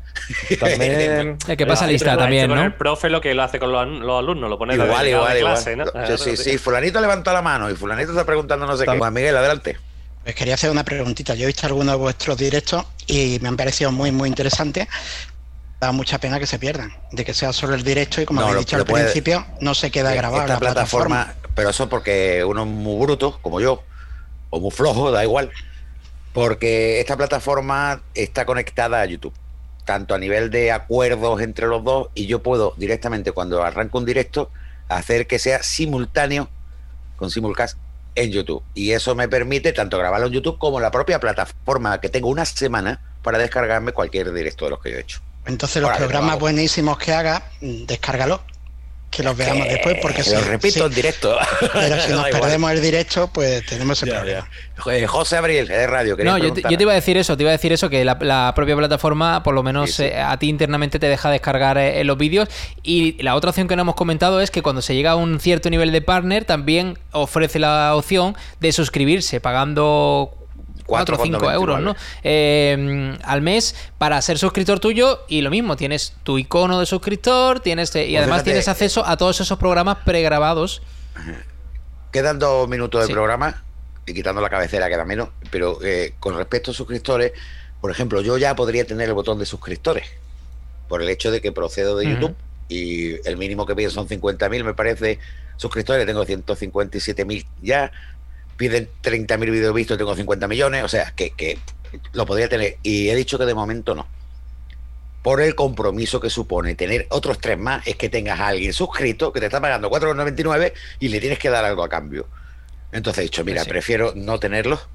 Speaker 7: También.
Speaker 9: El que pasa lista también, ¿no?
Speaker 4: el profe lo que lo hace con los, los alumnos, lo pone
Speaker 2: igual,
Speaker 4: delegado
Speaker 2: igual,
Speaker 4: de
Speaker 2: igual.
Speaker 4: clase, ¿no?
Speaker 2: Sí,
Speaker 4: Claro,
Speaker 2: sí, sí, fulanito levantó la mano y fulanito está preguntando no sé qué. Juan Miguel, adelante.
Speaker 3: Pues quería hacer una preguntita. Yo he visto algunos de vuestros directos y me han parecido muy, muy interesantes. Da mucha pena que se pierdan, de que sea solo el directo y como
Speaker 2: No,
Speaker 3: habéis dicho al
Speaker 2: puede-
Speaker 3: principio, no se queda grabado. en la
Speaker 2: plataforma, pero eso porque uno es muy bruto, como yo, o muy flojo, da igual. Porque esta plataforma está conectada a YouTube, tanto a nivel de acuerdos entre los dos, y yo puedo directamente, cuando arranco un directo, hacer que sea simultáneo con simulcast en YouTube. Y eso me permite tanto grabarlo en YouTube como la propia plataforma, que tengo una semana para descargarme cualquier directo de los que yo he hecho.
Speaker 3: Entonces los
Speaker 2: Ahora,
Speaker 3: programas buenísimos que haga, descárgalo, que los veamos
Speaker 2: Que
Speaker 3: después, porque si,
Speaker 2: lo repito
Speaker 3: si-
Speaker 2: en directo.
Speaker 3: pero si nos
Speaker 2: igual.
Speaker 3: perdemos el directo, pues tenemos ese
Speaker 2: Ya,
Speaker 3: problema.
Speaker 2: Eh, José Abril, de radio. ¿querías
Speaker 9: No, yo te, yo te iba a decir eso, te iba a decir eso, que la, la propia plataforma, por lo menos
Speaker 2: Sí, sí.
Speaker 9: eh, a ti internamente te deja descargar eh, los vídeos. Y la otra opción que no hemos comentado es que cuando se llega a un cierto nivel de partner, también ofrece la opción de suscribirse pagando 4 o 5 euros, ¿no? Eh, al mes para ser suscriptor tuyo y lo mismo, tienes tu icono de suscriptor, tienes eh, y
Speaker 2: Pues
Speaker 9: además
Speaker 2: fíjate,
Speaker 9: tienes acceso a todos esos programas pregrabados.
Speaker 2: Quedan dos minutos de
Speaker 9: Sí.
Speaker 2: programa y quitando la cabecera queda menos, pero eh, con respecto a suscriptores, por ejemplo, yo ya podría tener el botón de suscriptores por el hecho de que procedo de. YouTube y el mínimo que piden son 50.000, me parece, suscriptores, tengo 157.000 ya, piden 30.000 vídeos vistos, tengo 50 millones, o sea, que, que lo podría tener y he dicho que de momento no. Por el compromiso que supone tener otros tres más, es que tengas a alguien suscrito que te está pagando 4,99 y le tienes que dar algo a cambio. Entonces he dicho, mira,
Speaker 9: Sí.
Speaker 2: prefiero no tenerlos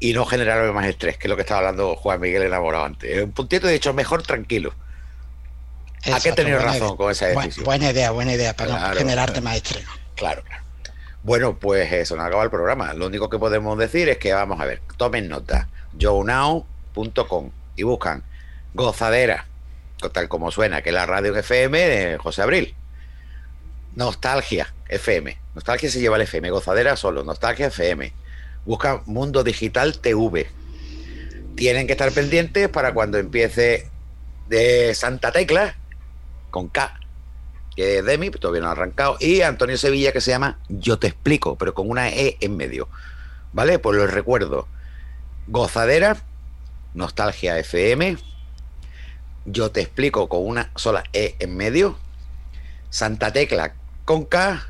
Speaker 2: y no generarme más estrés, que es lo que estaba hablando Juan Miguel enamorado antes. Un puntito he dicho, mejor tranquilo. ¿A qué he
Speaker 3: Exacto,
Speaker 2: tenido razón
Speaker 3: idea.
Speaker 2: con esa decisión?
Speaker 3: Buena idea, buena idea, para
Speaker 2: Claro,
Speaker 3: no generarte
Speaker 2: claro.
Speaker 3: más estrés.
Speaker 2: Claro, claro. Bueno, pues eso, nos acaba el programa. Lo único que podemos decir es que vamos a ver, tomen nota, jonow.com y buscan Gozadera, tal como suena, que es la radio FM de José Abril. Nostalgia FM. Nostalgia se lleva el FM, Gozadera solo, Nostalgia FM. Buscan Mundo Digital TV. Tienen que estar pendientes para cuando empiece de Santa Tecla, con K, que es Demi, todavía no ha arrancado, y Antonio Sevilla, que se llama Yo te explico, pero con una E en medio. ¿Vale? Pues lo recuerdo. Gozadera, Nostalgia FM, Yo te explico con una sola E en medio, Santa Tecla con K,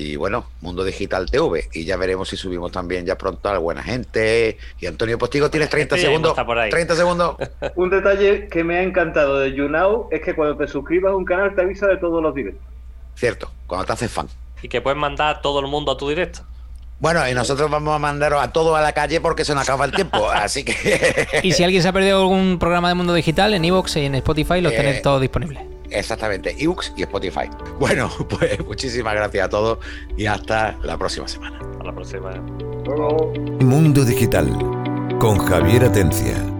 Speaker 2: y bueno, Mundo Digital TV. Y ya veremos si subimos también ya pronto a la buena gente. Y Antonio Postigo, tienes 30
Speaker 4: Este ya
Speaker 2: segundos.
Speaker 4: está por ahí.
Speaker 2: 30 segundos.
Speaker 6: Un detalle que me ha encantado de YouNow es que cuando te suscribas a un canal te avisa de todos los directos.
Speaker 2: Cierto, cuando te haces fan.
Speaker 4: Y que puedes mandar a todo el mundo a tu directo.
Speaker 2: Bueno, y nosotros vamos a mandaros a todos a la calle porque se nos acaba el tiempo. Así que.
Speaker 9: Y si alguien se ha perdido algún programa de Mundo Digital, en Evox y en Spotify los
Speaker 2: Eh,
Speaker 9: tenéis todos disponibles.
Speaker 2: Exactamente, ebooks y Spotify. Bueno, pues muchísimas gracias a todos y hasta la próxima semana.
Speaker 4: A la próxima.
Speaker 1: Mundo Digital con Javier Atencia.